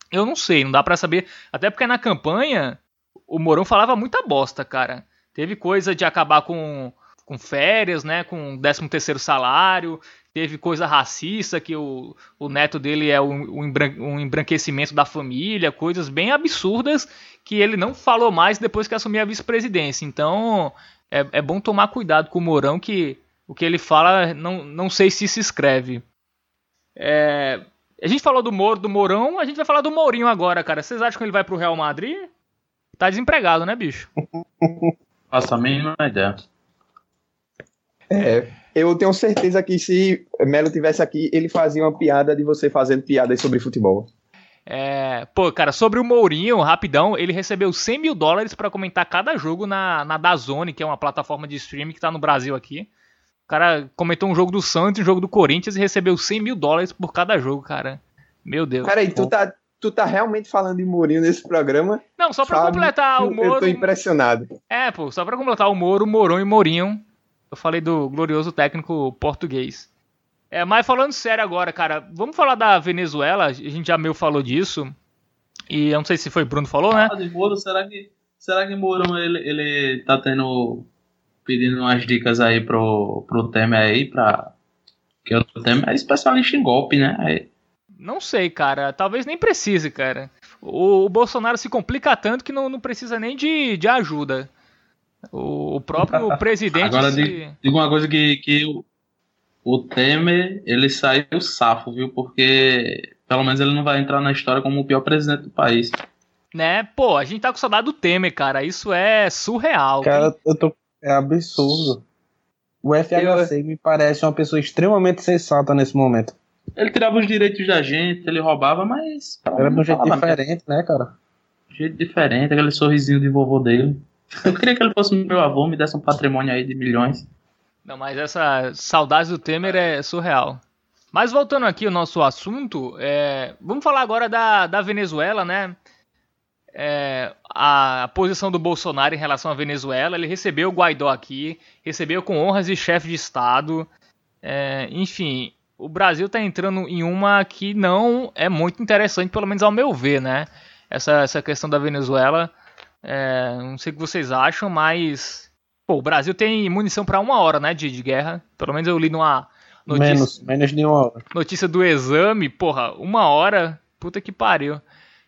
eu não sei, não dá para saber. Até porque na campanha o Mourão falava muita bosta, cara. Teve coisa de acabar com, com férias, né, com 13 terceiro salário, teve coisa racista, que o, o neto dele é um, um embranquecimento da família, coisas bem absurdas que ele não falou mais depois que assumiu a vice-presidência. Então é, é, bom tomar cuidado com o Mourão, que o que ele fala não, não sei se se escreve. É, a gente falou do Moro, do Mourão, a gente vai falar do Mourinho agora, cara. Vocês acham que ele vai pro Real Madrid? Tá desempregado, né, bicho? Faça a mínima ideia. É, eu tenho certeza que se Melo tivesse aqui, ele fazia uma piada de você fazendo piadas sobre futebol. É, pô, cara, sobre o Mourinho, rapidão, ele recebeu 100 mil dólares para comentar cada jogo na, na Dazone, que é uma plataforma de streaming que tá no Brasil aqui. O cara comentou um jogo do Santos, um jogo do Corinthians e recebeu 100 mil dólares por cada jogo, cara. Meu Deus. Peraí, tu tá, tu tá realmente falando de Mourinho nesse programa? Não, só pra Sabe? completar o Moro. Eu tô impressionado. É, pô, só pra completar o Moro, Mourão e Mourinho eu falei do glorioso técnico português. É, mas falando sério agora, cara, vamos falar da Venezuela. A gente já meio falou disso. E eu não sei se foi Bruno falou, né? Ah, Moro, será que será que Moro ele, ele tá tendo pedindo umas dicas aí pro pro Temer aí para que o Temer é especialista em golpe, né? Aí... Não sei, cara. Talvez nem precise, cara. O, o Bolsonaro se complica tanto que não, não precisa nem de, de ajuda. O, o próprio presidente. Agora, se... digo uma coisa que, que o, o Temer ele saiu safo, viu? Porque pelo menos ele não vai entrar na história como o pior presidente do país. Né? Pô, a gente tá com saudade do Temer, cara. Isso é surreal. Cara, eu tô. É absurdo. O FHC eu... me parece uma pessoa extremamente sensata nesse momento. Ele tirava os direitos da gente, ele roubava, mas. Era de um jeito diferente, né, cara? jeito diferente, aquele sorrisinho de vovô dele. Eu queria que ele fosse meu avô, me desse um patrimônio aí de milhões. Não, mas essa saudade do Temer é surreal. Mas voltando aqui ao nosso assunto, é, vamos falar agora da, da Venezuela, né? É, a, posição do Bolsonaro em relação à Venezuela, ele recebeu o Guaidó aqui, recebeu com honras de chefe de Estado. É, enfim, o Brasil está entrando em uma que não é muito interessante, pelo menos ao meu ver, né? Essa, essa questão da Venezuela. É, não sei o que vocês acham, mas. Pô, o Brasil tem munição para uma hora, né? De, de guerra. Pelo menos eu li numa. Notícia, menos, menos de uma hora. Notícia do exame, porra, uma hora. Puta que pariu.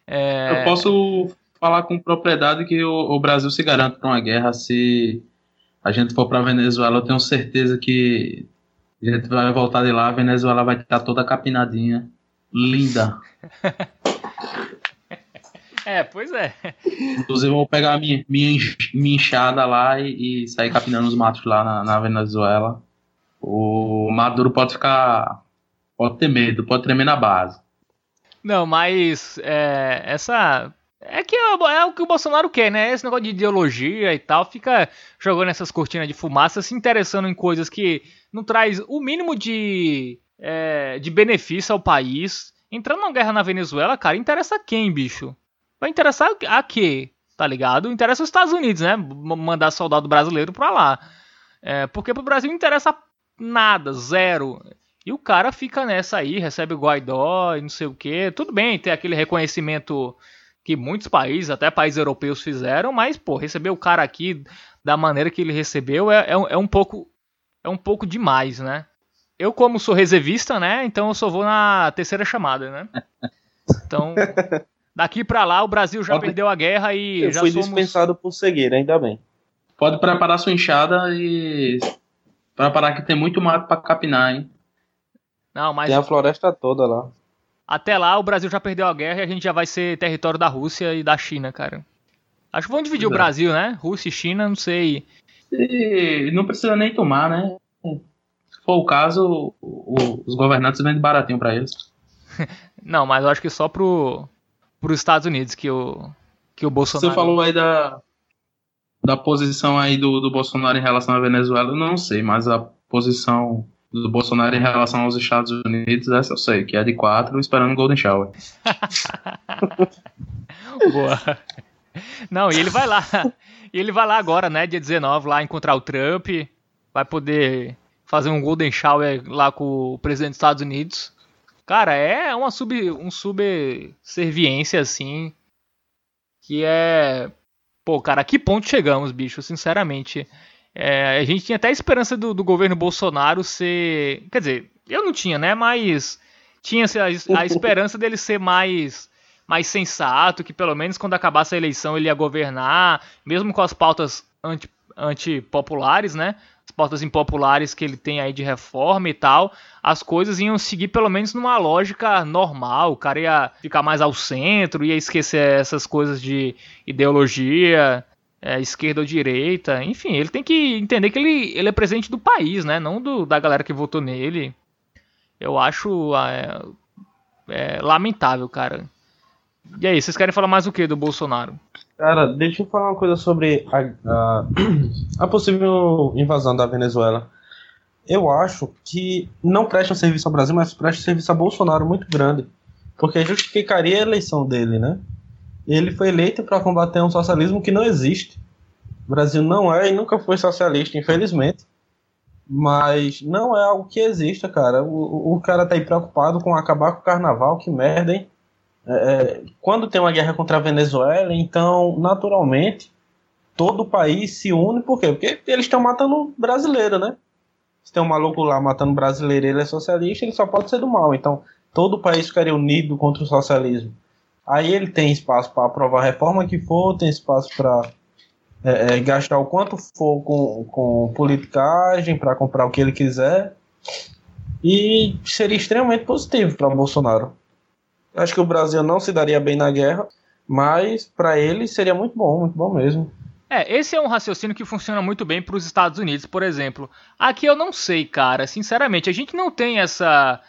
É... Eu posso falar com propriedade que o, o Brasil se garante para uma guerra se a gente for para Venezuela. Eu tenho certeza que a gente vai voltar de lá, a Venezuela vai estar toda capinadinha, linda. É, pois é. Inclusive, eu vou pegar a minha, minha, minha enxada lá e, e sair capinando os matos lá na, na, Venezuela. O Maduro pode ficar. Pode ter medo, pode tremer na base. Não, mas é, essa. É que é, é o que o Bolsonaro quer, né? Esse negócio de ideologia e tal, fica jogando essas cortinas de fumaça, se interessando em coisas que não traz o mínimo de, é, de benefício ao país. Entrando numa guerra na Venezuela, cara, interessa quem, bicho? Vai interessar a quê? Tá ligado? Interessa os Estados Unidos, né? Mandar soldado brasileiro pra lá. É, porque pro Brasil não interessa nada, zero. E o cara fica nessa aí, recebe o Guaidó e não sei o que. Tudo bem, tem aquele reconhecimento que muitos países, até países europeus fizeram, mas, pô, receber o cara aqui da maneira que ele recebeu é, é, é, um pouco é um pouco demais, né? Eu, como sou reservista, né? Então eu só vou na terceira chamada, né? Então, Daqui para lá o Brasil já Pode... perdeu a guerra e Eu já fui somos... dispensado por seguir, ainda bem. Pode preparar sua enxada e preparar que tem muito mato para capinar, hein? Não, mas tem a floresta toda lá. Até lá o Brasil já perdeu a guerra e a gente já vai ser território da Rússia e da China, cara. Acho que vão dividir Exato. o Brasil, né? Rússia e China, não sei. E não precisa nem tomar, né? Se for o caso, os governantes vendem baratinho para eles. não, mas eu acho que só pro, para os Estados Unidos que o, que o Bolsonaro. Você falou aí da, da posição aí do, do Bolsonaro em relação à Venezuela, eu não sei, mas a posição do Bolsonaro em relação aos Estados Unidos, essa eu sei, que é de 4 esperando o Golden Shower. Boa. Não, e ele vai lá. Ele vai lá agora, né, dia 19, lá encontrar o Trump. Vai poder fazer um Golden Shower lá com o presidente dos Estados Unidos. Cara, é uma sub, um subserviência, assim, que é... Pô, cara, a que ponto chegamos, bicho, sinceramente. É, a gente tinha até a esperança do, do, governo Bolsonaro ser... Quer dizer, eu não tinha, né, mas tinha a, a esperança dele ser mais mais sensato, que pelo menos quando acabasse a eleição ele ia governar, mesmo com as pautas anti, antipopulares, né? As pautas impopulares que ele tem aí de reforma e tal, as coisas iam seguir pelo menos numa lógica normal, o cara ia ficar mais ao centro, ia esquecer essas coisas de ideologia, é, esquerda ou direita, enfim, ele tem que entender que ele, ele é presidente do país, né? Não do, da galera que votou nele. Eu acho é, é, lamentável, cara. E aí, vocês querem falar mais o que do Bolsonaro? Cara, deixa eu falar uma coisa sobre a, a, a possível invasão da Venezuela. Eu acho que não presta serviço ao Brasil, mas presta serviço a Bolsonaro muito grande. Porque justificaria a eleição dele, né? Ele foi eleito para combater um socialismo que não existe. O Brasil não é e nunca foi socialista, infelizmente. Mas não é algo que exista, cara. O, o cara tá aí preocupado com acabar com o carnaval, que merda, hein? É, é, quando tem uma guerra contra a Venezuela, então, naturalmente, todo o país se une, por quê? Porque eles estão matando brasileiro, né? Se tem um maluco lá matando brasileiro ele é socialista, ele só pode ser do mal. Então, todo o país ficaria unido contra o socialismo. Aí ele tem espaço para aprovar a reforma que for, tem espaço para é, é, gastar o quanto for com, com politicagem, para comprar o que ele quiser. E seria extremamente positivo para Bolsonaro. Acho que o Brasil não se daria bem na guerra, mas para ele seria muito bom, muito bom mesmo. É, esse é um raciocínio que funciona muito bem para os Estados Unidos, por exemplo. Aqui eu não sei, cara, sinceramente, a gente não tem essa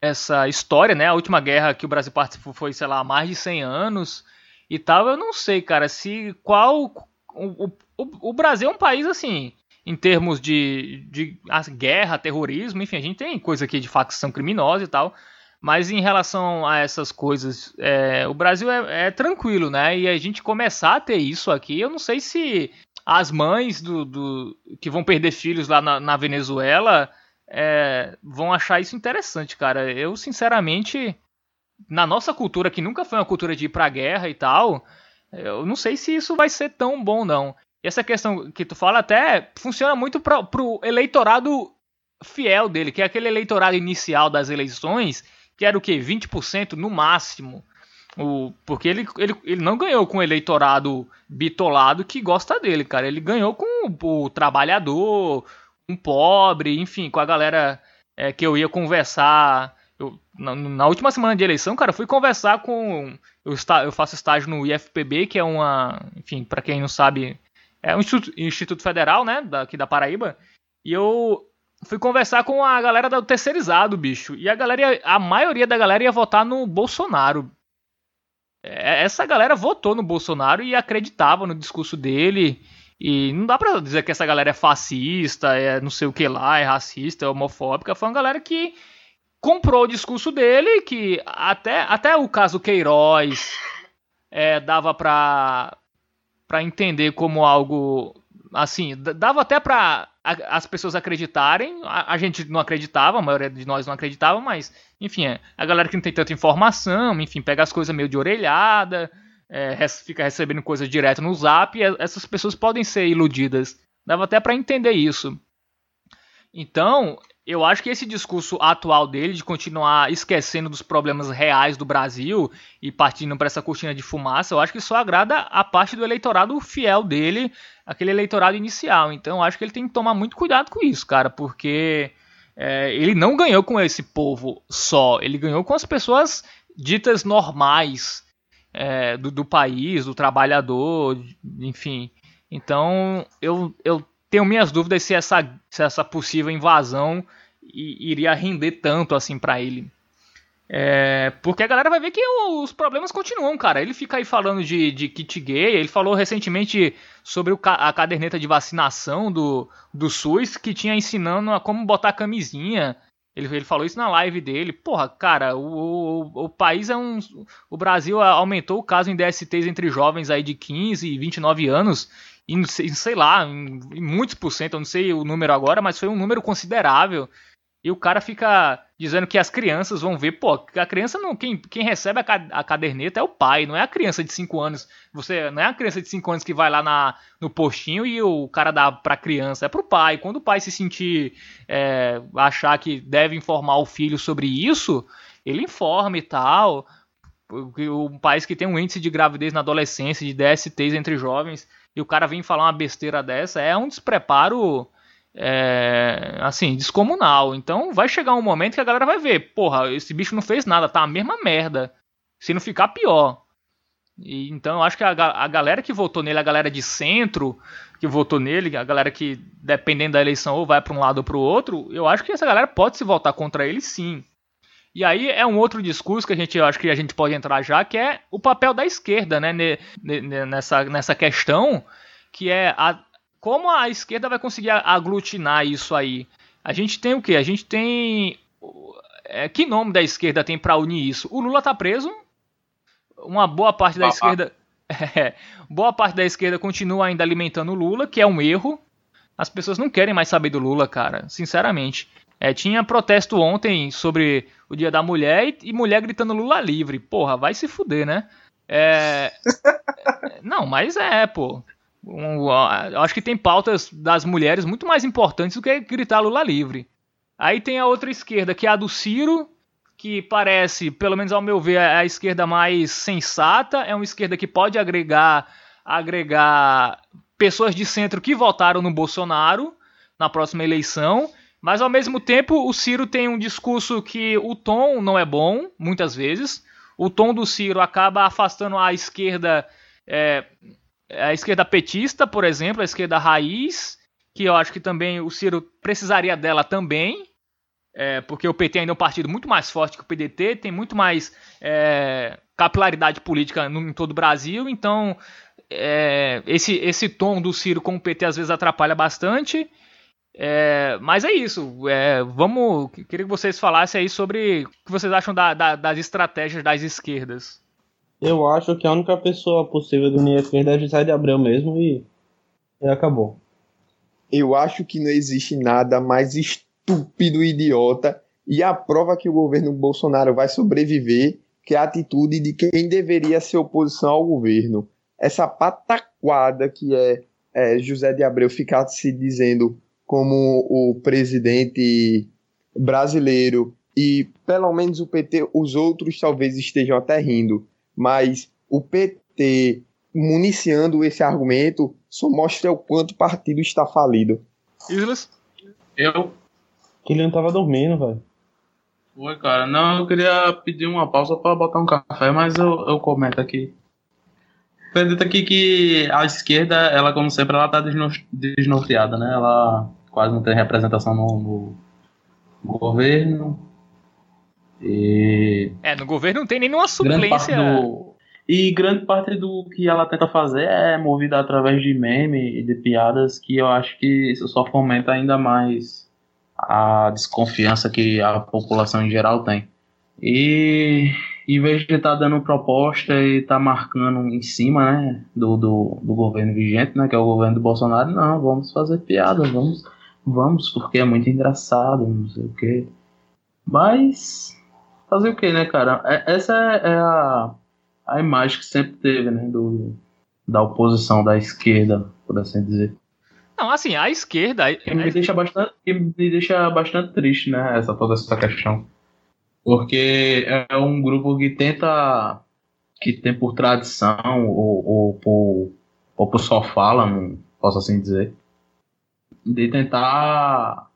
essa história, né? A última guerra que o Brasil participou foi, sei lá, há mais de 100 anos e tal. Eu não sei, cara, se qual o, o, o Brasil é um país assim, em termos de, de guerra, terrorismo, enfim, a gente tem coisa aqui de facção criminosa e tal. Mas em relação a essas coisas, é, o Brasil é, é, tranquilo, né? E a gente começar a ter isso aqui, eu não sei se as mães do, do que vão perder filhos lá na, na Venezuela é, vão achar isso interessante, cara. Eu, sinceramente, na nossa cultura, que nunca foi uma cultura de ir pra guerra e tal, eu não sei se isso vai ser tão bom, não. E essa questão que tu fala até funciona muito pra, pro eleitorado fiel dele, que é aquele eleitorado inicial das eleições que era o quê? 20% no máximo. O, porque ele, ele, ele não ganhou com o eleitorado bitolado que gosta dele, cara. Ele ganhou com o, o trabalhador, um pobre, enfim, com a galera é, que eu ia conversar. Eu, na, na, última semana de eleição, cara, eu fui conversar com. Eu, está, eu faço estágio no IFPB, que é uma. Enfim, para quem não sabe, é um instituto, instituto federal, né? Daqui da Paraíba. E eu, fui conversar com a galera do terceirizado, bicho. E a galera, a maioria da galera ia votar no Bolsonaro. É, essa galera votou no Bolsonaro e acreditava no discurso dele. E não dá pra dizer que essa galera é fascista, é não sei o que lá, é racista, é homofóbica. Foi uma galera que comprou o discurso dele, que até, até o caso Queiroz é, dava pra, pra entender como algo assim, dava até pra as pessoas acreditarem, a, a, gente não acreditava, a maioria de nós não acreditava, mas, enfim, é, a galera que não tem tanta informação, enfim, pega as coisas meio de orelhada, é, fica recebendo coisa direto no zap, essas pessoas podem ser iludidas. Dava até para entender isso. Então, eu acho que esse discurso atual dele de continuar esquecendo dos problemas reais do Brasil e partindo para essa cortina de fumaça, eu acho que só agrada a parte do eleitorado fiel dele, aquele eleitorado inicial. Então, eu acho que ele tem que tomar muito cuidado com isso, cara, porque é, ele não ganhou com esse povo só, ele ganhou com as pessoas ditas normais é, do, do país, do trabalhador, enfim. Então, eu, eu tenho minhas dúvidas se essa, se essa possível invasão iria render tanto assim para ele. É, porque a galera vai ver que os problemas continuam, cara. Ele fica aí falando de, de kit gay, ele falou recentemente sobre o, a caderneta de vacinação do, do SUS, que tinha ensinando a como botar camisinha. Ele, ele falou isso na live dele. Porra, cara, o, o, o país é um. O Brasil aumentou o caso em DSTs entre jovens aí de 15 e 29 anos. Em, sei lá, em, em muitos por cento, eu não sei o número agora, mas foi um número considerável. E o cara fica dizendo que as crianças vão ver, pô, a criança não. Quem, quem recebe a, caderneta é o pai, não é a criança de 5 anos. Você Não é a criança de 5 anos que vai lá na, no postinho e o cara dá pra criança, é pro pai. Quando o pai se sentir. É, achar que deve informar o filho sobre isso, ele informa e tal. Um país que tem um índice de gravidez na adolescência, de DSTs entre jovens, e o cara vem falar uma besteira dessa, é um despreparo é, assim, descomunal. Então vai chegar um momento que a galera vai ver, porra, esse bicho não fez nada, tá a mesma merda. Se não ficar pior. E, então eu acho que a, a galera que votou nele, a galera de centro que votou nele, a galera que, dependendo da eleição, ou vai para um lado ou para o outro, eu acho que essa galera pode se votar contra ele sim. E aí é um outro discurso que a gente acho que a gente pode entrar já, que é o papel da esquerda, né, nessa, nessa questão, que é a, como a esquerda vai conseguir aglutinar isso aí? A gente tem o quê? A gente tem. É, que nome da esquerda tem para unir isso? O Lula tá preso. Uma boa parte da esquerda. É, boa parte da esquerda continua ainda alimentando o Lula, que é um erro. As pessoas não querem mais saber do Lula, cara. Sinceramente. É, tinha protesto ontem sobre o Dia da Mulher e, e mulher gritando Lula livre. Porra, vai se fuder, né? É... não, mas é, pô. Um, acho que tem pautas das mulheres muito mais importantes do que gritar Lula livre. Aí tem a outra esquerda, que é a do Ciro, que parece, pelo menos ao meu ver, é a esquerda mais sensata. É uma esquerda que pode agregar, agregar pessoas de centro que votaram no Bolsonaro na próxima eleição. Mas ao mesmo tempo, o Ciro tem um discurso que o tom não é bom, muitas vezes. O tom do Ciro acaba afastando a esquerda é, a esquerda petista, por exemplo, a esquerda raiz, que eu acho que também o Ciro precisaria dela também, é, porque o PT ainda é um partido muito mais forte que o PDT, tem muito mais é, capilaridade política no, em todo o Brasil, então é, esse, esse tom do Ciro com o PT às vezes atrapalha bastante. É, mas é isso. É, vamos. Queria que vocês falassem aí sobre o que vocês acham da, da, das estratégias das esquerdas. Eu acho que a única pessoa possível do unir a esquerda é José de Abreu mesmo e, e acabou. Eu acho que não existe nada mais estúpido e idiota e a prova que o governo Bolsonaro vai sobreviver que é a atitude de quem deveria ser oposição ao governo. Essa pataquada que é, é José de Abreu ficar se dizendo como o presidente brasileiro e pelo menos o PT, os outros talvez estejam até rindo mas o PT municiando esse argumento só mostra o quanto o partido está falido. Islas? Eu? Que ele não tava dormindo, velho. Oi, cara. Não, eu queria pedir uma pausa para botar um café, mas eu, eu comento aqui. Acredito aqui que a esquerda, ela como sempre, ela tá desnorteada, né? Ela quase não tem representação no, no governo. E... É, no governo não tem nenhuma suplência. Do... E grande parte do que ela tenta fazer é movida através de meme e de piadas que eu acho que isso só fomenta ainda mais a desconfiança que a população em geral tem. E em vez de estar tá dando proposta e estar tá marcando em cima né, do, do, do, governo vigente, né, que é o governo do Bolsonaro, não, vamos fazer piada, vamos, vamos, porque é muito engraçado, não sei o quê. Mas fazer o que, né, cara? É, essa é, é a, a imagem que sempre teve, né, do, da oposição da esquerda, por assim dizer. Não, assim, a esquerda. Que me deixa bastante, me deixa bastante triste, né, essa, toda essa questão. Porque é um grupo que tenta. que tem por tradição, ou, ou, por, ou por só fala, posso assim dizer, de tentar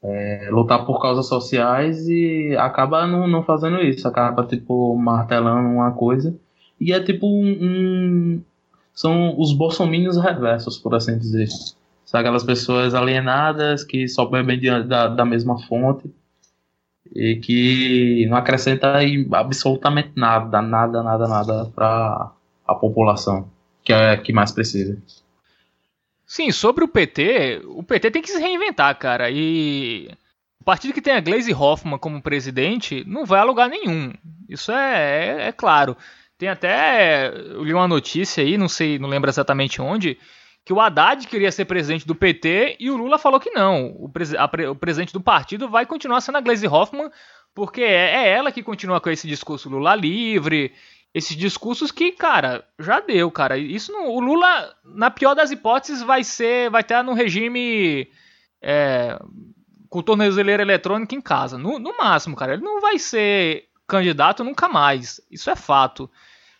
é, lutar por causas sociais e acaba não, não fazendo isso, acaba tipo martelando uma coisa e é tipo um, um são os bolsominions reversos, por assim dizer. São aquelas pessoas alienadas que só bebem da, da mesma fonte e que não acrescenta absolutamente nada, nada, nada, nada para a população que é que mais precisa. Sim, sobre o PT, o PT tem que se reinventar, cara. E o partido que tem a Glaze Hoffman como presidente não vai a lugar nenhum. Isso é, é, é claro. Tem até. Eu li uma notícia aí, não sei, não lembro exatamente onde, que o Haddad queria ser presidente do PT e o Lula falou que não. O, pres a, o presidente do partido vai continuar sendo a Glaze Hoffman, porque é, é ela que continua com esse discurso Lula livre, esses discursos que, cara, já deu, cara. Isso não, o Lula, na pior das hipóteses, vai ser, vai estar no regime é, com tornozeleira eletrônica em casa, no, no máximo, cara. Ele não vai ser candidato nunca mais. Isso é fato.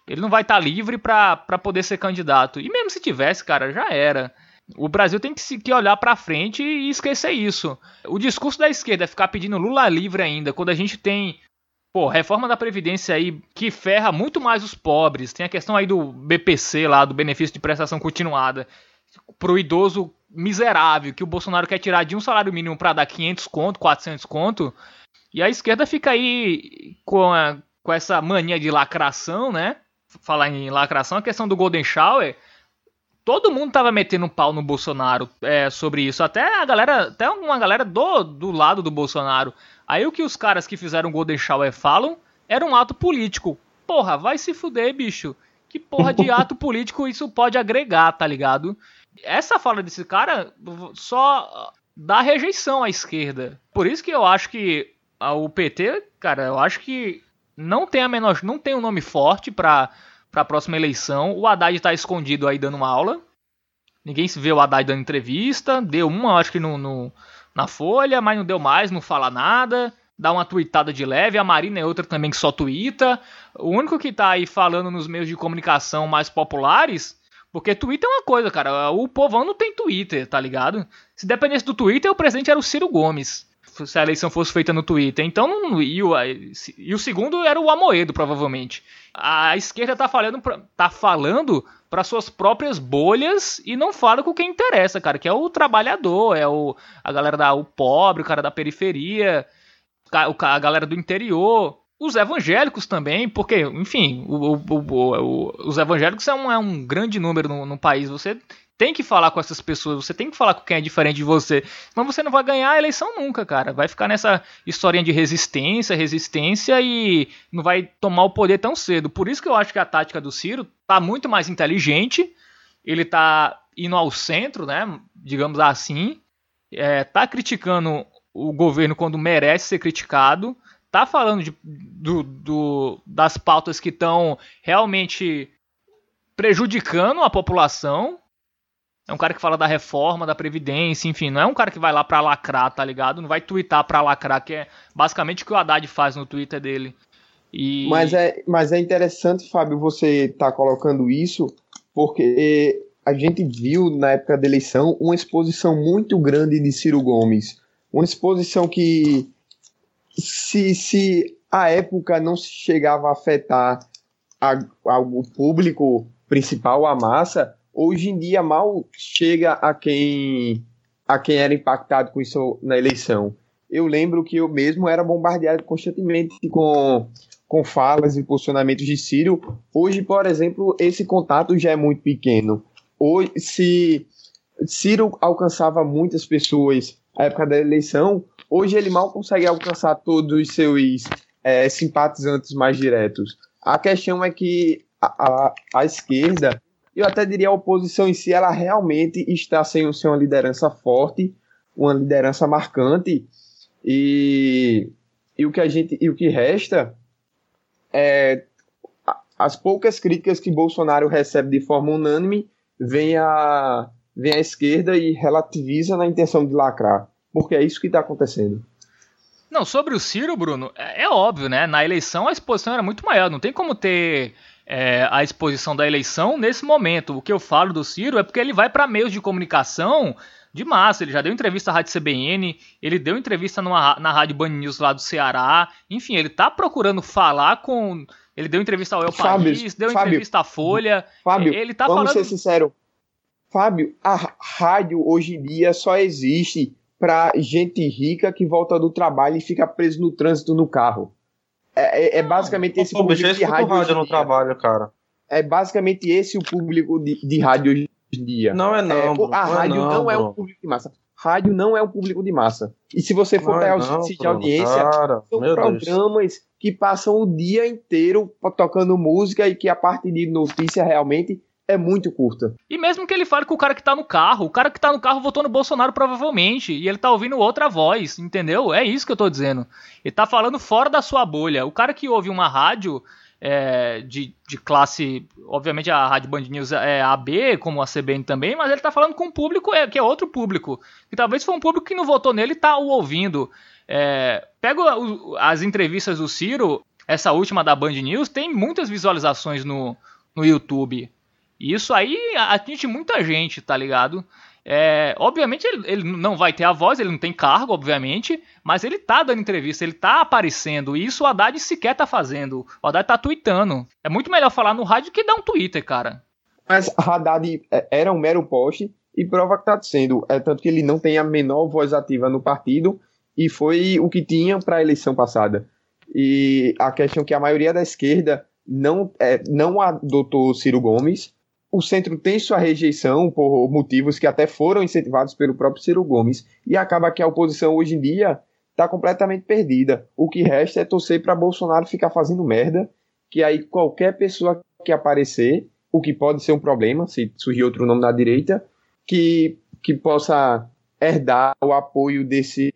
Ele não vai estar livre para poder ser candidato. E mesmo se tivesse, cara, já era. O Brasil tem que, se, que olhar para frente e esquecer isso. O discurso da esquerda é ficar pedindo Lula livre ainda, quando a gente tem Pô, reforma da Previdência aí que ferra muito mais os pobres. Tem a questão aí do BPC lá, do benefício de prestação continuada. Pro idoso miserável, que o Bolsonaro quer tirar de um salário mínimo para dar 500 conto, 400 conto. E a esquerda fica aí com, a, com essa mania de lacração, né? Falar em lacração, a questão do Golden Shower. Todo mundo tava metendo um pau no Bolsonaro é, sobre isso. Até a galera, até uma galera do, do lado do Bolsonaro. Aí o que os caras que fizeram Golden Shower falam era um ato político. Porra, vai se fuder, bicho. Que porra de ato político isso pode agregar, tá ligado? Essa fala desse cara só dá rejeição à esquerda. Por isso que eu acho que o PT, cara, eu acho que não tem a menor, não tem um nome forte para a próxima eleição. O Haddad tá escondido aí dando uma aula. Ninguém se vê o Haddad dando entrevista. Deu uma, acho que no, no na Folha, mas não deu mais, não fala nada. Dá uma tweetada de leve. A Marina é outra também que só twitta. O único que tá aí falando nos meios de comunicação mais populares. Porque Twitter é uma coisa, cara. O povão não tem Twitter, tá ligado? Se dependesse do Twitter, o presidente era o Ciro Gomes. Se a eleição fosse feita no Twitter. Então, não, e, o, e o segundo era o Amoedo, provavelmente. A esquerda tá falando, tá falando para suas próprias bolhas e não fala com quem interessa, cara, que é o trabalhador, é o a galera da o pobre, o cara da periferia, a galera do interior, os evangélicos também, porque, enfim, o, o, o, os evangélicos é um, é um grande número no, no, país. Você tem que falar com essas pessoas, você tem que falar com quem é diferente de você. Mas você não vai ganhar a eleição nunca, cara. Vai ficar nessa historinha de resistência, resistência e não vai tomar o poder tão cedo. Por isso que eu acho que a tática do Ciro tá muito mais inteligente. Ele tá indo ao centro, né? Digamos assim. É, tá criticando o governo quando merece ser criticado. Tá falando de, do, do, das pautas que estão realmente prejudicando a população é um cara que fala da reforma, da previdência, enfim, não é um cara que vai lá pra lacrar, tá ligado? Não vai twittar pra lacrar, que é basicamente o que o Haddad faz no Twitter dele. E... Mas, é, mas é interessante, Fábio, você tá colocando isso, porque a gente viu na época da eleição uma exposição muito grande de Ciro Gomes. Uma exposição que, se, se a época não chegava a afetar a, a, o público principal, a massa, hoje em dia mal chega a quem a quem era impactado com isso na eleição. Eu lembro que eu mesmo era bombardeado constantemente com, com falas e posicionamentos de Ciro. Hoje, por exemplo, esse contato já é muito pequeno. Hoje, se Ciro alcançava muitas pessoas na época da eleição, hoje ele mal consegue alcançar todos os seus é, simpatizantes mais diretos. A questão é que a, a, a esquerda eu até diria a oposição em si, ela realmente está sem, sem uma liderança forte, uma liderança marcante, e, e o que a gente e o que resta é as poucas críticas que Bolsonaro recebe de forma unânime vem a, vem a esquerda e relativiza na intenção de lacrar, porque é isso que está acontecendo. Não, sobre o Ciro, Bruno, é, é, óbvio, né? Na eleição a exposição era muito maior, não tem como ter é, a exposição da eleição nesse momento. O que eu falo do Ciro é porque ele vai para meios de comunicação de massa. Ele já deu entrevista à Rádio CBN, ele deu entrevista numa, na Rádio Band News lá do Ceará. Enfim, ele tá procurando falar com. Ele deu entrevista ao El Fábio, País, deu Fábio, entrevista à Folha. Fábio, ele tá vamos falando... ser sincero. Fábio, a rádio hoje em dia só existe para gente rica que volta do trabalho e fica preso no trânsito no carro. É, é, é basicamente esse público eu de rádio. no trabalho, cara. É basicamente esse o público de, de rádio hoje em dia. Não é não, É, a é rádio não, não, é um público de massa. Rádio não é um público de massa. E se você for Não pegar é os não, índices de audiência, Cara, são meu Deus. programas que passam o dia inteiro tocando música e que a parte de notícia realmente é muito curta. E mesmo que ele fale com o cara que tá no carro, o cara que tá no carro votou no Bolsonaro provavelmente, e ele tá ouvindo outra voz, entendeu? É isso que eu tô dizendo. Ele tá falando fora da sua bolha. O cara que ouve uma rádio é, de, de classe, obviamente a Rádio Band News é AB, como a CBN também, mas ele tá falando com um público é, que é outro público. Que talvez foi um público que não votou nele e tá o ouvindo. É, pega o- as entrevistas do Ciro, essa última da Band News, tem muitas visualizações no, no YouTube. E isso aí atinge muita gente, tá ligado? É, obviamente ele, ele não vai ter a voz, ele não tem cargo, obviamente, mas ele tá dando entrevista, ele tá aparecendo, e isso o Haddad sequer tá fazendo. O Haddad tá tweetando. É muito melhor falar no rádio que dar um Twitter, cara. Mas Haddad é, era um mero poste e prova que está sendo. É tanto que ele não tem a menor voz ativa no partido e foi o que tinha para a eleição passada. E a questão é que a maioria da esquerda não, é, não adotou Ciro Gomes. O centro tem sua rejeição por motivos que até foram incentivados pelo próprio Ciro Gomes. E acaba que a oposição hoje em dia está completamente perdida. O que resta é torcer para Bolsonaro ficar fazendo merda, que aí qualquer pessoa que aparecer o que pode ser um problema, se surgir outro nome da direita, que, que possa herdar o apoio desse,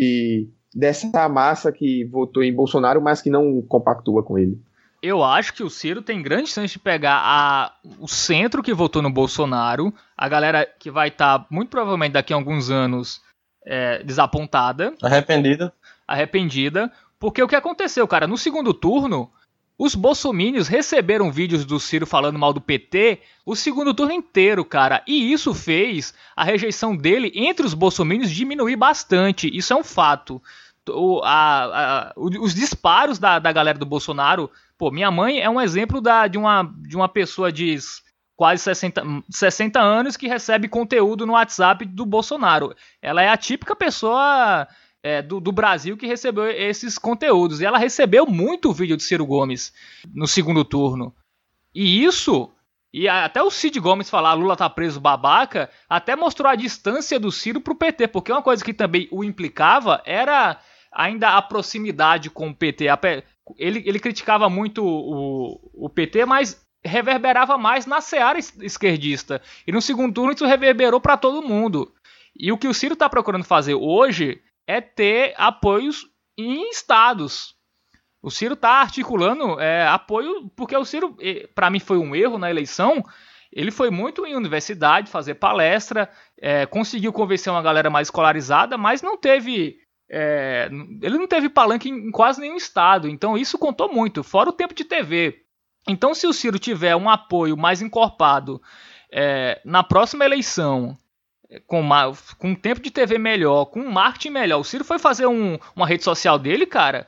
dessa massa que votou em Bolsonaro, mas que não compactua com ele. Eu acho que o Ciro tem grande chance de pegar a, o centro que votou no Bolsonaro, a galera que vai estar, muito provavelmente daqui a alguns anos, é, desapontada, Arrependida. arrependida, porque o que aconteceu, cara, no segundo turno, os bolsomínios receberam vídeos do Ciro falando mal do PT o segundo turno inteiro, cara, e isso fez a rejeição dele entre os bolsomínios diminuir bastante, isso é um fato. O- a- a- os disparos da, da galera do Bolsonaro, pô, minha mãe é um exemplo da, de, uma, de uma pessoa de quase 60, 60 anos que recebe conteúdo no WhatsApp do Bolsonaro. Ela é a típica pessoa é, do, do Brasil que recebeu esses conteúdos. E ela recebeu muito vídeo de Ciro Gomes no segundo turno. E isso, e até o Cid Gomes falar Lula tá preso babaca, até mostrou a distância do Ciro pro PT, porque uma coisa que também o implicava era ainda a proximidade com o PT. Ele, ele criticava muito o, o PT, mas reverberava mais na seara es- esquerdista. E no segundo turno isso reverberou para todo mundo. E o que o Ciro tá procurando fazer hoje é ter apoios em estados. O Ciro tá articulando é, apoio, porque o Ciro, para mim, foi um erro na eleição. Ele foi muito em universidade fazer palestra, é, conseguiu convencer uma galera mais escolarizada, mas não teve. É, ele não teve palanque em, quase nenhum estado, então isso contou muito, fora o tempo de TV. Então, se o Ciro tiver um apoio mais encorpado é, na próxima eleição, com, ma- com um tempo de TV melhor, com um marketing melhor. O Ciro foi fazer um- uma rede social dele, cara,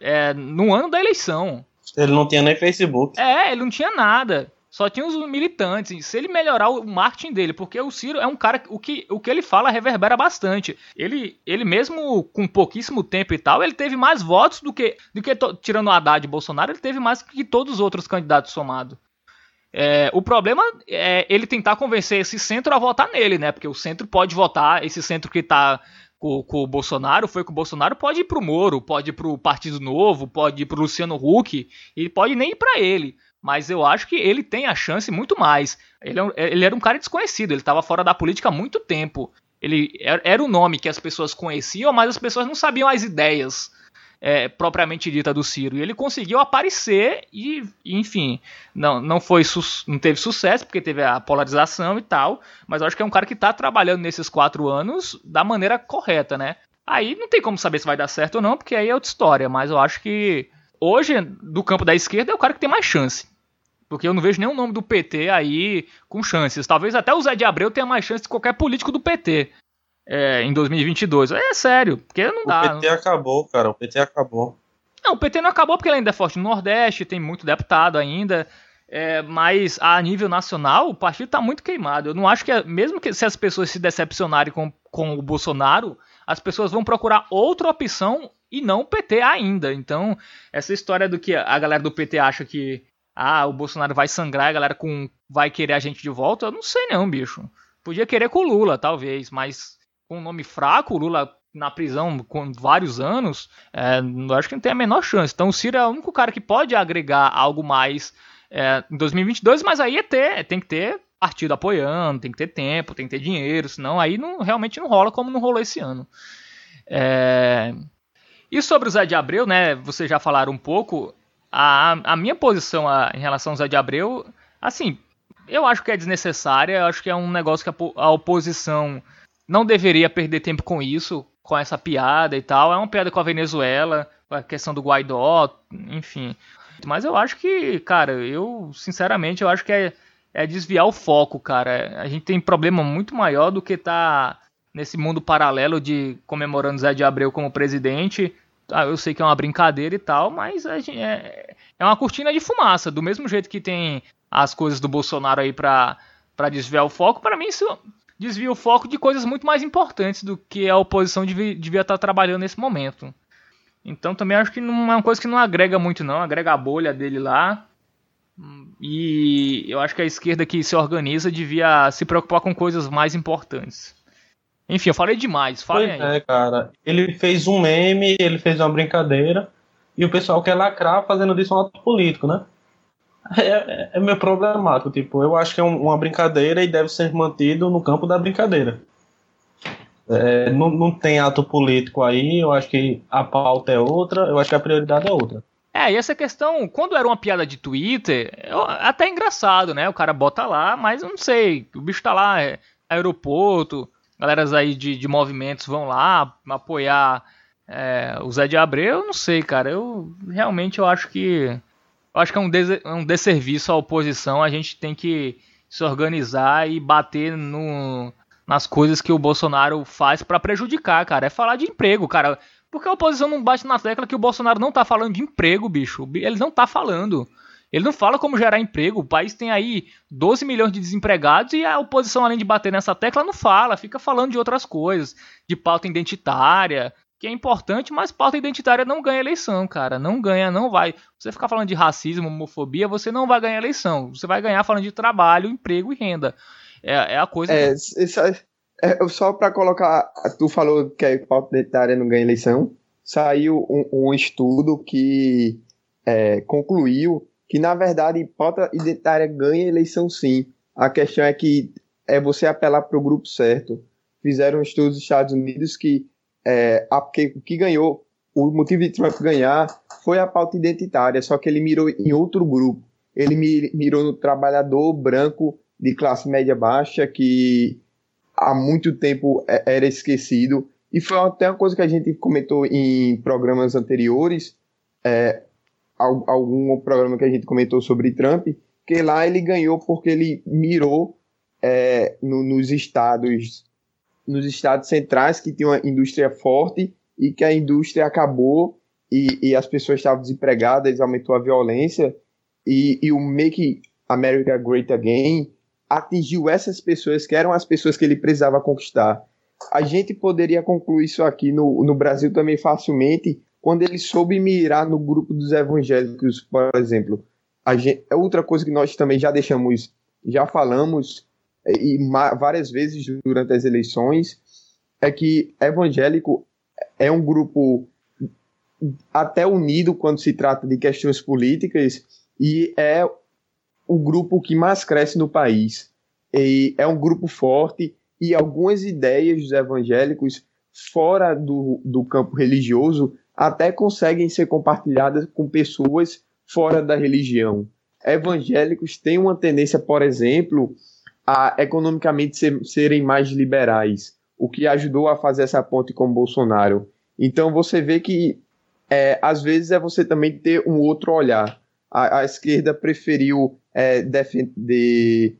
é, no ano da eleição. Ele não tinha nem Facebook. É, ele não tinha nada. Só tinha os militantes. Se ele melhorar o marketing dele, porque o Ciro é um cara o que, o que ele fala reverbera bastante. Ele, ele mesmo com pouquíssimo tempo e tal, ele teve mais votos do que, do que tirando o Haddad e Bolsonaro, ele teve mais que todos os outros candidatos somados. É, o problema é ele tentar convencer esse centro a votar nele, né? Porque o centro pode votar, esse centro que tá com, com o Bolsonaro, foi com o Bolsonaro, pode ir pro Moro, pode ir pro Partido Novo, pode ir pro Luciano Huck, e pode nem ir pra ele. Mas eu acho que ele tem a chance muito mais. Ele, é um- ele era um cara desconhecido, ele estava fora da política há muito tempo. Ele era, era o nome que as pessoas conheciam, mas as pessoas não sabiam as ideias é, propriamente dita do Ciro. E ele conseguiu aparecer e, enfim, não, não foi não teve sucesso porque teve a polarização e tal. Mas eu acho que é um cara que está trabalhando nesses quatro anos da maneira correta, né? Aí não tem como saber se vai dar certo ou não, porque aí é outra história. Mas eu acho que hoje, do campo da esquerda, é o cara que tem mais chance. Porque eu não vejo nenhum nome do PT aí com chances. Talvez até o Zé de Abreu tenha mais chance que qualquer político do PT é, em 2022. É sério, porque não O dá. PT acabou, cara. O PT acabou. Não, o PT não acabou porque ele ainda é forte no Nordeste, tem muito deputado ainda. é, mas a nível nacional, o partido está muito queimado. Eu não acho que, mesmo que se as pessoas se decepcionarem com, com o Bolsonaro, as pessoas vão procurar outra opção e não o PT ainda. Então, essa história do que a galera do PT acha que ah, o Bolsonaro vai sangrar, a galera com vai querer a gente de volta, eu não sei não, bicho. Podia querer com o Lula, talvez, mas com um nome fraco, o Lula na prisão com vários anos, é, eu acho que não tem a menor chance. Então o Ciro é o único cara que pode agregar algo mais é, em 2022, mas aí é ter, tem que ter partido apoiando, tem que ter tempo, tem que ter dinheiro, senão aí não, realmente não rola como não rolou esse ano. É... E sobre o Zé de Abreu, né? Vocês já falaram um pouco. A, a minha posição a, em relação ao Zé de Abreu, assim, eu acho que é desnecessária, eu acho que é um negócio que a, a oposição não deveria perder tempo com isso, com essa piada e tal. É uma piada com a Venezuela, a questão do Guaidó, enfim. Mas eu acho que, cara, eu, sinceramente, eu acho que é, é desviar o foco, cara. A gente tem problema muito maior do que tá nesse mundo paralelo de comemorando Zé de Abreu como presidente. Ah, eu sei que é uma brincadeira e tal, mas é, é uma cortina de fumaça. Do mesmo jeito que tem as coisas do Bolsonaro aí pra desviar o foco, para mim isso desvia o foco de coisas muito mais importantes do que a oposição devia, devia estar trabalhando nesse momento. Então também acho que não é uma coisa que não agrega muito não, agrega a bolha dele lá. E eu acho que a esquerda que se organiza devia se preocupar com coisas mais importantes. Enfim, eu falei demais, falem aí. É, cara. Ele fez um meme, ele fez uma brincadeira, e o pessoal quer lacrar fazendo disso um ato político, né? É, é, é meio problemático, tipo, eu acho que é um, uma brincadeira e deve ser mantido no campo da brincadeira. É, não, não tem ato político aí, eu acho que a pauta é outra, eu acho que a prioridade é outra. É, e essa questão, quando era uma piada de Twitter, eu, até é engraçado, né? O cara bota lá, mas eu não sei, o bicho tá lá, é aeroporto, galeras aí de, de movimentos vão lá apoiar é, o Zé de Abreu, eu não sei, cara. Eu realmente eu acho que eu acho que é um, des, é um desserviço à oposição. A gente tem que se organizar e bater no, nas coisas que o Bolsonaro faz para prejudicar, cara. É falar de emprego, cara. Porque a oposição não bate na tecla que o Bolsonaro não tá falando de emprego, bicho. Ele não tá falando. Ele não fala como gerar emprego. O país tem aí 12 milhões de desempregados e a oposição, além de bater nessa tecla, não fala. Fica falando de outras coisas, de pauta identitária, que é importante, mas pauta identitária não ganha eleição, cara. Não ganha, não vai. Você ficar falando de racismo, homofobia, você não vai ganhar eleição. Você vai ganhar falando de trabalho, emprego e renda. É, é a coisa. É, isso, é, só para colocar, tu falou que a pauta identitária não ganha eleição. Saiu um, um estudo que é, concluiu que, na verdade, pauta identitária ganha eleição sim. A questão é que é você apelar para o grupo certo. Fizeram um estudo nos Estados Unidos que é, a, que, que ganhou, o motivo de Trump ganhar foi a pauta identitária, só que ele mirou em outro grupo. Ele mirou no trabalhador branco de classe média baixa que há muito tempo é, era esquecido. E foi até uma coisa que a gente comentou em programas anteriores, é, algum programa que a gente comentou sobre Trump, que lá ele ganhou porque ele mirou é, no, nos estados nos estados centrais que tinha uma indústria forte e que a indústria acabou e, e as pessoas estavam desempregadas, aumentou a violência e, e o Make America Great Again atingiu essas pessoas que eram as pessoas que ele precisava conquistar. A gente poderia concluir isso aqui no, no Brasil também facilmente quando ele soube mirar no grupo dos evangélicos, por exemplo. Gente, é outra coisa que nós também já deixamos, já falamos e várias vezes durante as eleições, é que evangélico é um grupo até unido quando se trata de questões políticas e é o grupo que mais cresce no país. E é um grupo forte e algumas ideias dos evangélicos fora do, do campo religioso até conseguem ser compartilhadas com pessoas fora da religião. Evangélicos têm uma tendência, por exemplo, a economicamente ser, serem mais liberais, o que ajudou a fazer essa ponte com Bolsonaro. Então você vê que é, às vezes é você também ter um outro olhar. A, a esquerda preferiu é, defender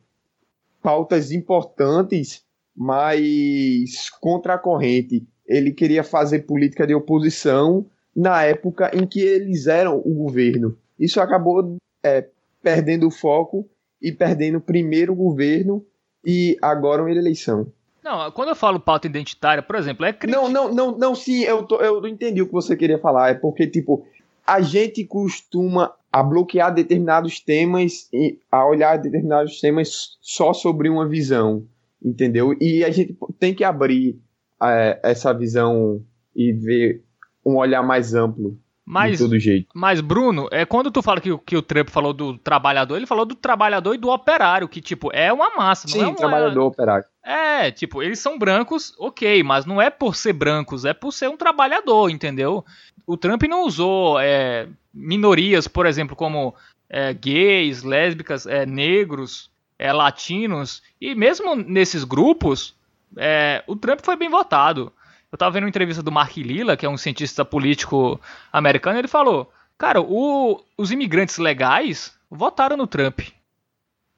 pautas importantes, mas contra a corrente. Ele queria fazer política de oposição na época em que eles eram o governo. Isso acabou é, perdendo o foco e perdendo primeiro o governo e agora uma eleição. Não, quando eu falo pauta identitária, por exemplo, é crítica. Não, não, não, não, sim, eu, tô, eu entendi o que você queria falar. É porque, tipo, a gente costuma a bloquear determinados temas e a olhar determinados temas só sobre uma visão, entendeu? E a gente tem que abrir é, essa visão e ver um olhar mais amplo mas, de todo jeito. Mas, Bruno, é, quando tu fala que, que o Trump falou do trabalhador, ele falou do trabalhador e do operário, que, tipo, é uma massa, Sim, não é um trabalhador, operário. É, tipo, eles são brancos, ok, mas não é por ser brancos, é por ser um trabalhador, entendeu? O Trump não usou é, minorias, por exemplo, como é, gays, lésbicas, é, negros, é, latinos, e mesmo nesses grupos, é, o Trump foi bem votado. Eu tava vendo uma entrevista do Mark Lilla, que é um cientista político americano, ele falou: Cara, o, os imigrantes legais votaram no Trump.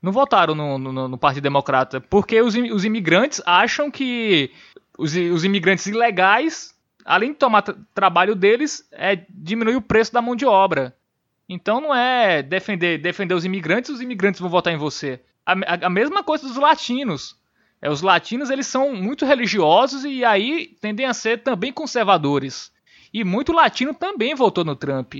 Não votaram no, no, no Partido Democrata. Porque os, os imigrantes acham que os, os imigrantes ilegais, além de tomar trabalho deles, é diminuir o preço da mão de obra. Então não é defender, defender os imigrantes, os imigrantes vão votar em você. A, a, a mesma coisa dos latinos. É, os latinos eles são muito religiosos e aí tendem a ser também conservadores. E muito latino também votou no Trump.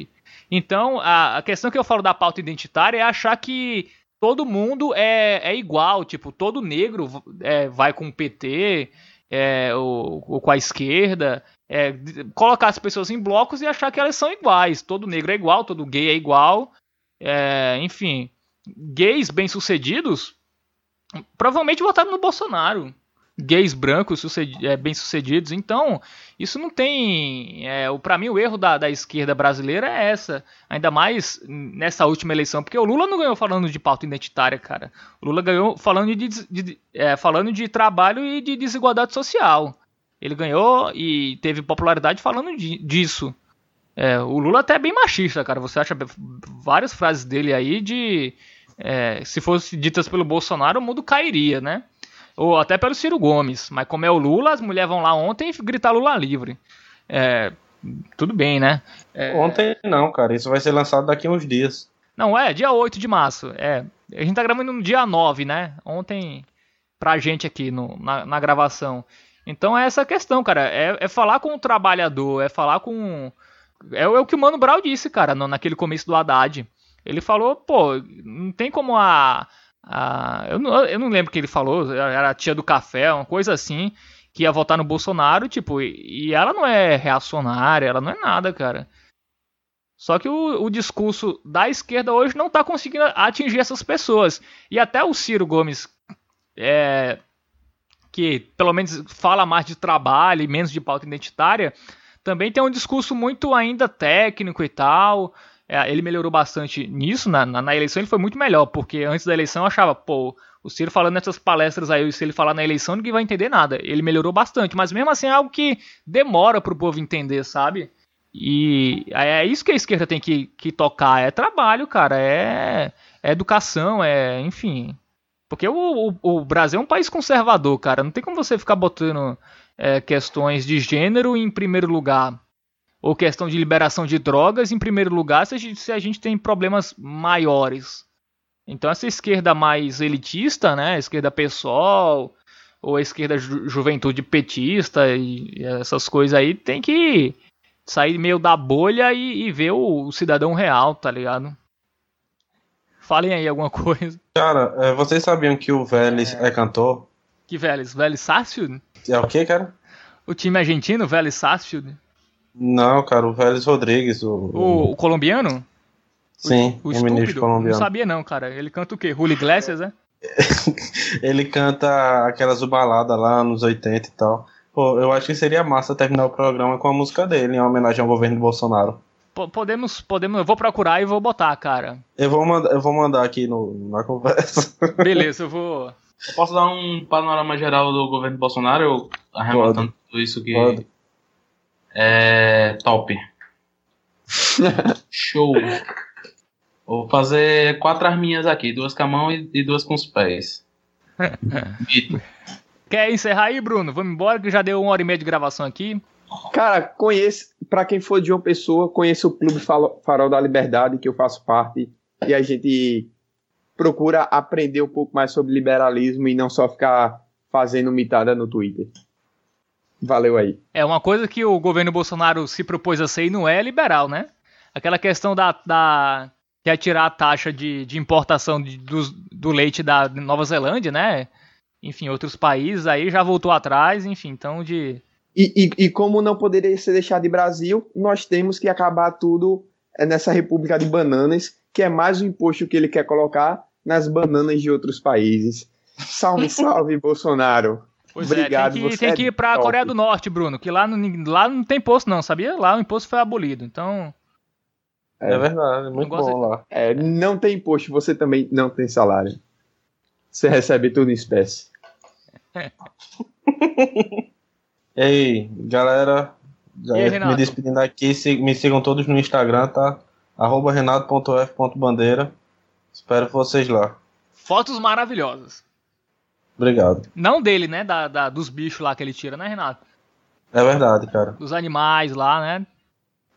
Então, a, a questão que eu falo da pauta identitária é achar que todo mundo é, é igual, tipo, todo negro é, vai com o PT é, ou, ou, com a esquerda, é, colocar as pessoas em blocos e achar que elas são iguais. Todo negro é igual, todo gay é igual, é, enfim. Gays bem-sucedidos provavelmente votaram no Bolsonaro. Gays brancos é, bem-sucedidos. Então, isso não tem. É, para mim, o erro da, da esquerda brasileira é essa. Ainda mais nessa última eleição. Porque o Lula não ganhou falando de pauta identitária, cara. O Lula ganhou falando de, de é, falando de trabalho e de desigualdade social. Ele ganhou e teve popularidade falando de, disso. É, o Lula até é bem machista, cara. Você acha várias frases dele aí de é, se fosse ditas pelo Bolsonaro, o mundo cairia, né? Ou até pelo Ciro Gomes. Mas como é o Lula, as mulheres vão lá ontem gritar Lula livre. É, tudo bem, né? É... Ontem não, cara. Isso vai ser lançado daqui a uns dias. Não, é, dia 8 de março. É. A gente tá gravando no dia 9, né? Ontem, pra gente aqui no, na, na gravação. Então é essa questão, cara. É, é, falar com o trabalhador, é falar com. É, é o que o Mano Brown disse, cara, no, naquele começo do Haddad. Ele falou, pô, não tem como a. a eu, não, eu não lembro o que ele falou, era a tia do café, uma coisa assim, que ia votar no Bolsonaro, tipo, e, e ela não é reacionária, ela não é nada, cara. Só que o, o, discurso da esquerda hoje não está conseguindo atingir essas pessoas. E até o Ciro Gomes, é, que pelo menos fala mais de trabalho e menos de pauta identitária, também tem um discurso muito ainda técnico e tal. É, ele melhorou bastante nisso, na, na, na, eleição ele foi muito melhor, porque antes da eleição eu achava, pô, o Ciro falando nessas palestras aí, se ele falar na eleição, ninguém vai entender nada. Ele melhorou bastante, mas mesmo assim é algo que demora pro povo entender, sabe? E é isso que a esquerda tem que, que tocar, é trabalho, cara, é, é educação, é, enfim. Porque o, o, o, Brasil é um país conservador, cara, não tem como você ficar botando é, questões de gênero em primeiro lugar ou questão de liberação de drogas, em primeiro lugar, se a gente, se a gente tem problemas maiores. Então essa esquerda mais elitista, né, a esquerda pessoal, ou a esquerda ju juventude petista e, e, essas coisas aí, tem que sair meio da bolha e, e ver o, o, cidadão real, tá ligado? Falem aí alguma coisa. Cara, é, vocês sabiam que o Vélez é, é cantor? Que Vélez? Vélez Sarsfield? É o que, cara? O time argentino, Vélez Sarsfield? Não, cara, o Vélez Rodrigues. O, o, o colombiano? Sim, o, o, o ministro colombiano. Não sabia não, cara. Ele canta o quê? Julio Iglesias, né? ele canta aquelas baladas lá nos 80 e tal. Pô, eu acho que seria massa terminar o programa com a música dele, em homenagem ao governo Bolsonaro. P podemos, podemos, eu vou procurar e vou botar, cara. Eu vou mandar, eu vou mandar aqui no, na conversa. Beleza, eu vou. Eu posso dar um panorama geral do governo Bolsonaro, eu arrematando tudo isso que. Pode. É. Top. Show. Vou fazer quatro arminhas aqui, duas com a mão e, duas com os pés. Quer encerrar aí, Bruno? Vamos embora que já deu uma hora e meia de gravação aqui. Cara, conheço, para quem for de uma pessoa, conheço o Clube Farol da Liberdade, que eu faço parte, e a gente procura aprender um pouco mais sobre liberalismo e não só ficar fazendo mitada no Twitter. Valeu aí. É uma coisa que o governo Bolsonaro se propôs a ser e não é liberal, né? Aquela questão da. da que é tirar a taxa de, de importação de, do, do leite da Nova Zelândia, né? Enfim, outros países aí já voltou atrás, enfim, então de. E, e, e como não poderia ser deixado de Brasil, nós temos que acabar tudo é, nessa República de Bananas, que é mais um imposto que ele quer colocar nas bananas de outros países. Salve, salve, Bolsonaro. Pois Obrigado, é, tem que, você tem é que ir pra top. Coreia do Norte, Bruno, que lá, não- lá não tem imposto não, sabia? Lá o imposto foi abolido, então... É, verdade, muito bom lá. É, não tem imposto, você também não tem salário. Você recebe tudo em espécie. E aí, galera, já E aí, me despedindo aqui, me sigam todos no Instagram, tá? Arroba renato.f.bandeira. Espero vocês lá. Fotos maravilhosas. Obrigado. Não dele, né? Da, da- dos bichos lá que ele tira, né, Renato? É verdade, cara. Dos animais lá, né?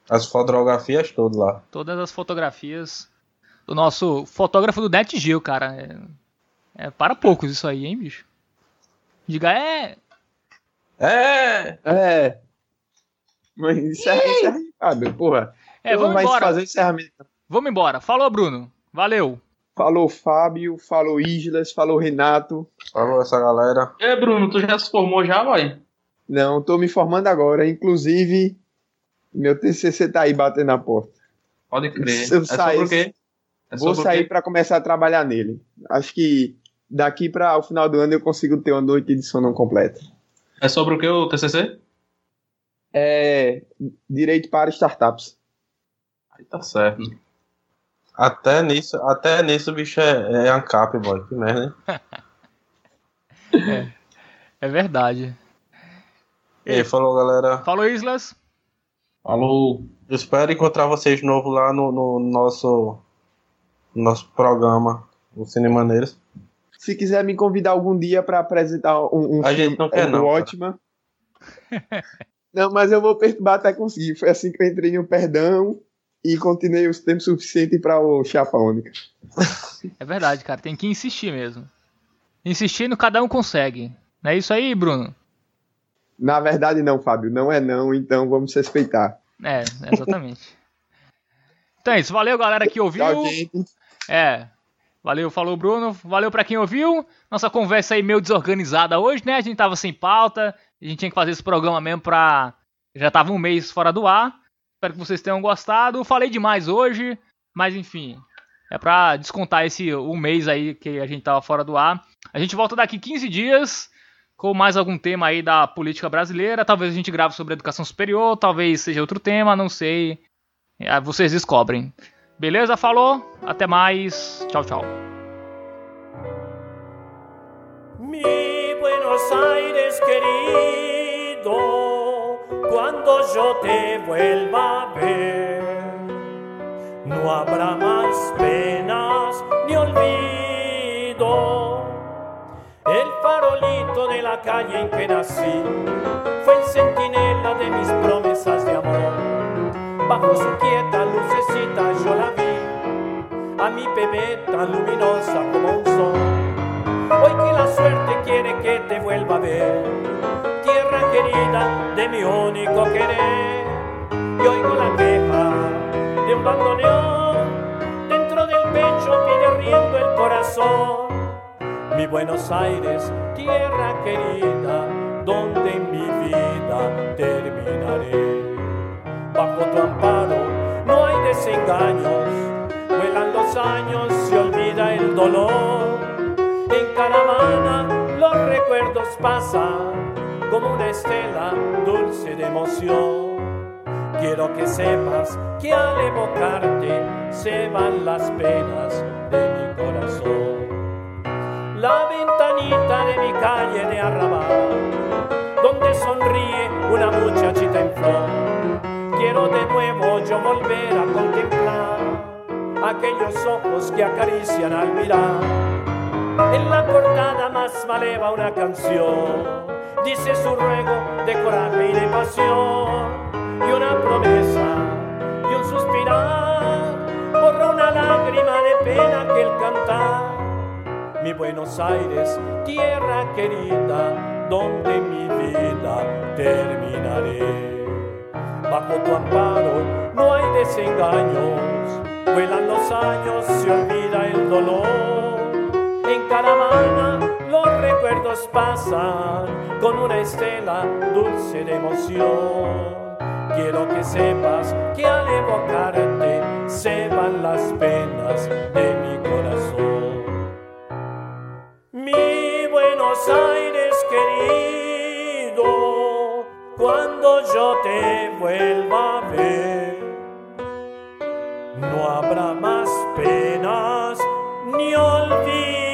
As fotografias todas lá. Todas as fotografias do nosso fotógrafo do Net Gil, cara. É, é para poucos isso aí, hein, bicho? Diga, é... É! É. Mas encerra, encerra aí, Fábio. Porra. É, vamos embora. fazer encerramento. Vamos embora. Falou, Bruno. Valeu. Falou Fábio, falou Islas, falou Renato. Falou essa galera. Aí, Bruno, tu já se formou já, vai? Não, tô me formando agora. Inclusive, meu TCC tá aí batendo na porta. Pode crer. Eu é saí- sobre o quê? É Vou sair para começar a trabalhar nele. Acho que daqui para o final do ano eu consigo ter uma noite de sono completa. É sobre o que o TCC? É direito para startups. Aí tá certo. Até nisso, até nisso o bicho é, é ANCAP, boy. Que merda, hein? É verdade. E aí, falou, galera. Falou, Islas. Falou. Eu espero encontrar vocês de novo lá no, no nosso, nosso programa, o Cine Maneiras. Se quiser me convidar algum dia para apresentar um, um A gente não quer do não. Ótima. não, mas eu vou perturbar até conseguir. Foi assim que eu entrei no Perdão e continuei o tempo suficiente para o Chapa Única. É verdade, cara. Tem que insistir mesmo. Insistindo, cada um consegue. Não é isso aí, Bruno? Na verdade, não, Fábio. Não é não, então vamos se respeitar. É, exatamente. então é isso. Valeu, galera que ouviu. Tchau, gente. É. Valeu, falou Bruno. Valeu pra quem ouviu. Nossa conversa aí meio desorganizada hoje, né? A gente tava sem pauta. A gente tinha que fazer esse programa mesmo pra. Já tava um mês fora do ar. Espero que vocês tenham gostado. Falei demais hoje, mas enfim. É pra descontar esse um mês aí que a gente tava fora do ar. A gente volta daqui 15 dias com mais algum tema aí da política brasileira. Talvez a gente grave sobre educação superior, talvez seja outro tema, não sei. É, vocês descobrem. Beleza? Falou. Até mais. Tchau, tchau. Mi Buenos Aires querido, cuando yo te vuelva a ver, no habrá más penas ni olvido. El farolito de la calle en que nací fue el centinela de mis promesas de amor. Bajo su quieta lucecita yo la vi, a mi bebé tan luminosa como un sol. Hoy que la suerte quiere que te vuelva a ver, querida de mi único querer. Y oigo la queja de un bandoneón, dentro del pecho viene riendo el corazón. Mi Buenos Aires, tierra querida, donde mi vida terminaré. Bajo tu amparo no hay desengaños, vuelan los años, se olvida el dolor. En caravana los recuerdos pasan como una estela dulce de emoción. Quiero que sepas que al evocarte se van las penas de mi corazón. La ventanita de mi calle de arrabal, donde sonríe una muchachita en flor. Quiero de nuevo yo volver a contemplar aquellos ojos que acarician al mirar. En la portada más maleva una canción, dice su ruego de coraje y de pasión, y una promesa y un suspirar, borra una lágrima de pena que el cantar. mi Buenos Aires, tierra querida, donde mi vida terminaré. Bajo tu amparo no hay desengaños, vuelan los años, se olvida el dolor. En caravana los recuerdos pasan con una estela dulce de emoción. Quiero que sepas que al evocarte se van las penas de mi corazón. Mi Buenos Aires querido, cuando yo te vuelva a ver, no habrá más penas ni olvido.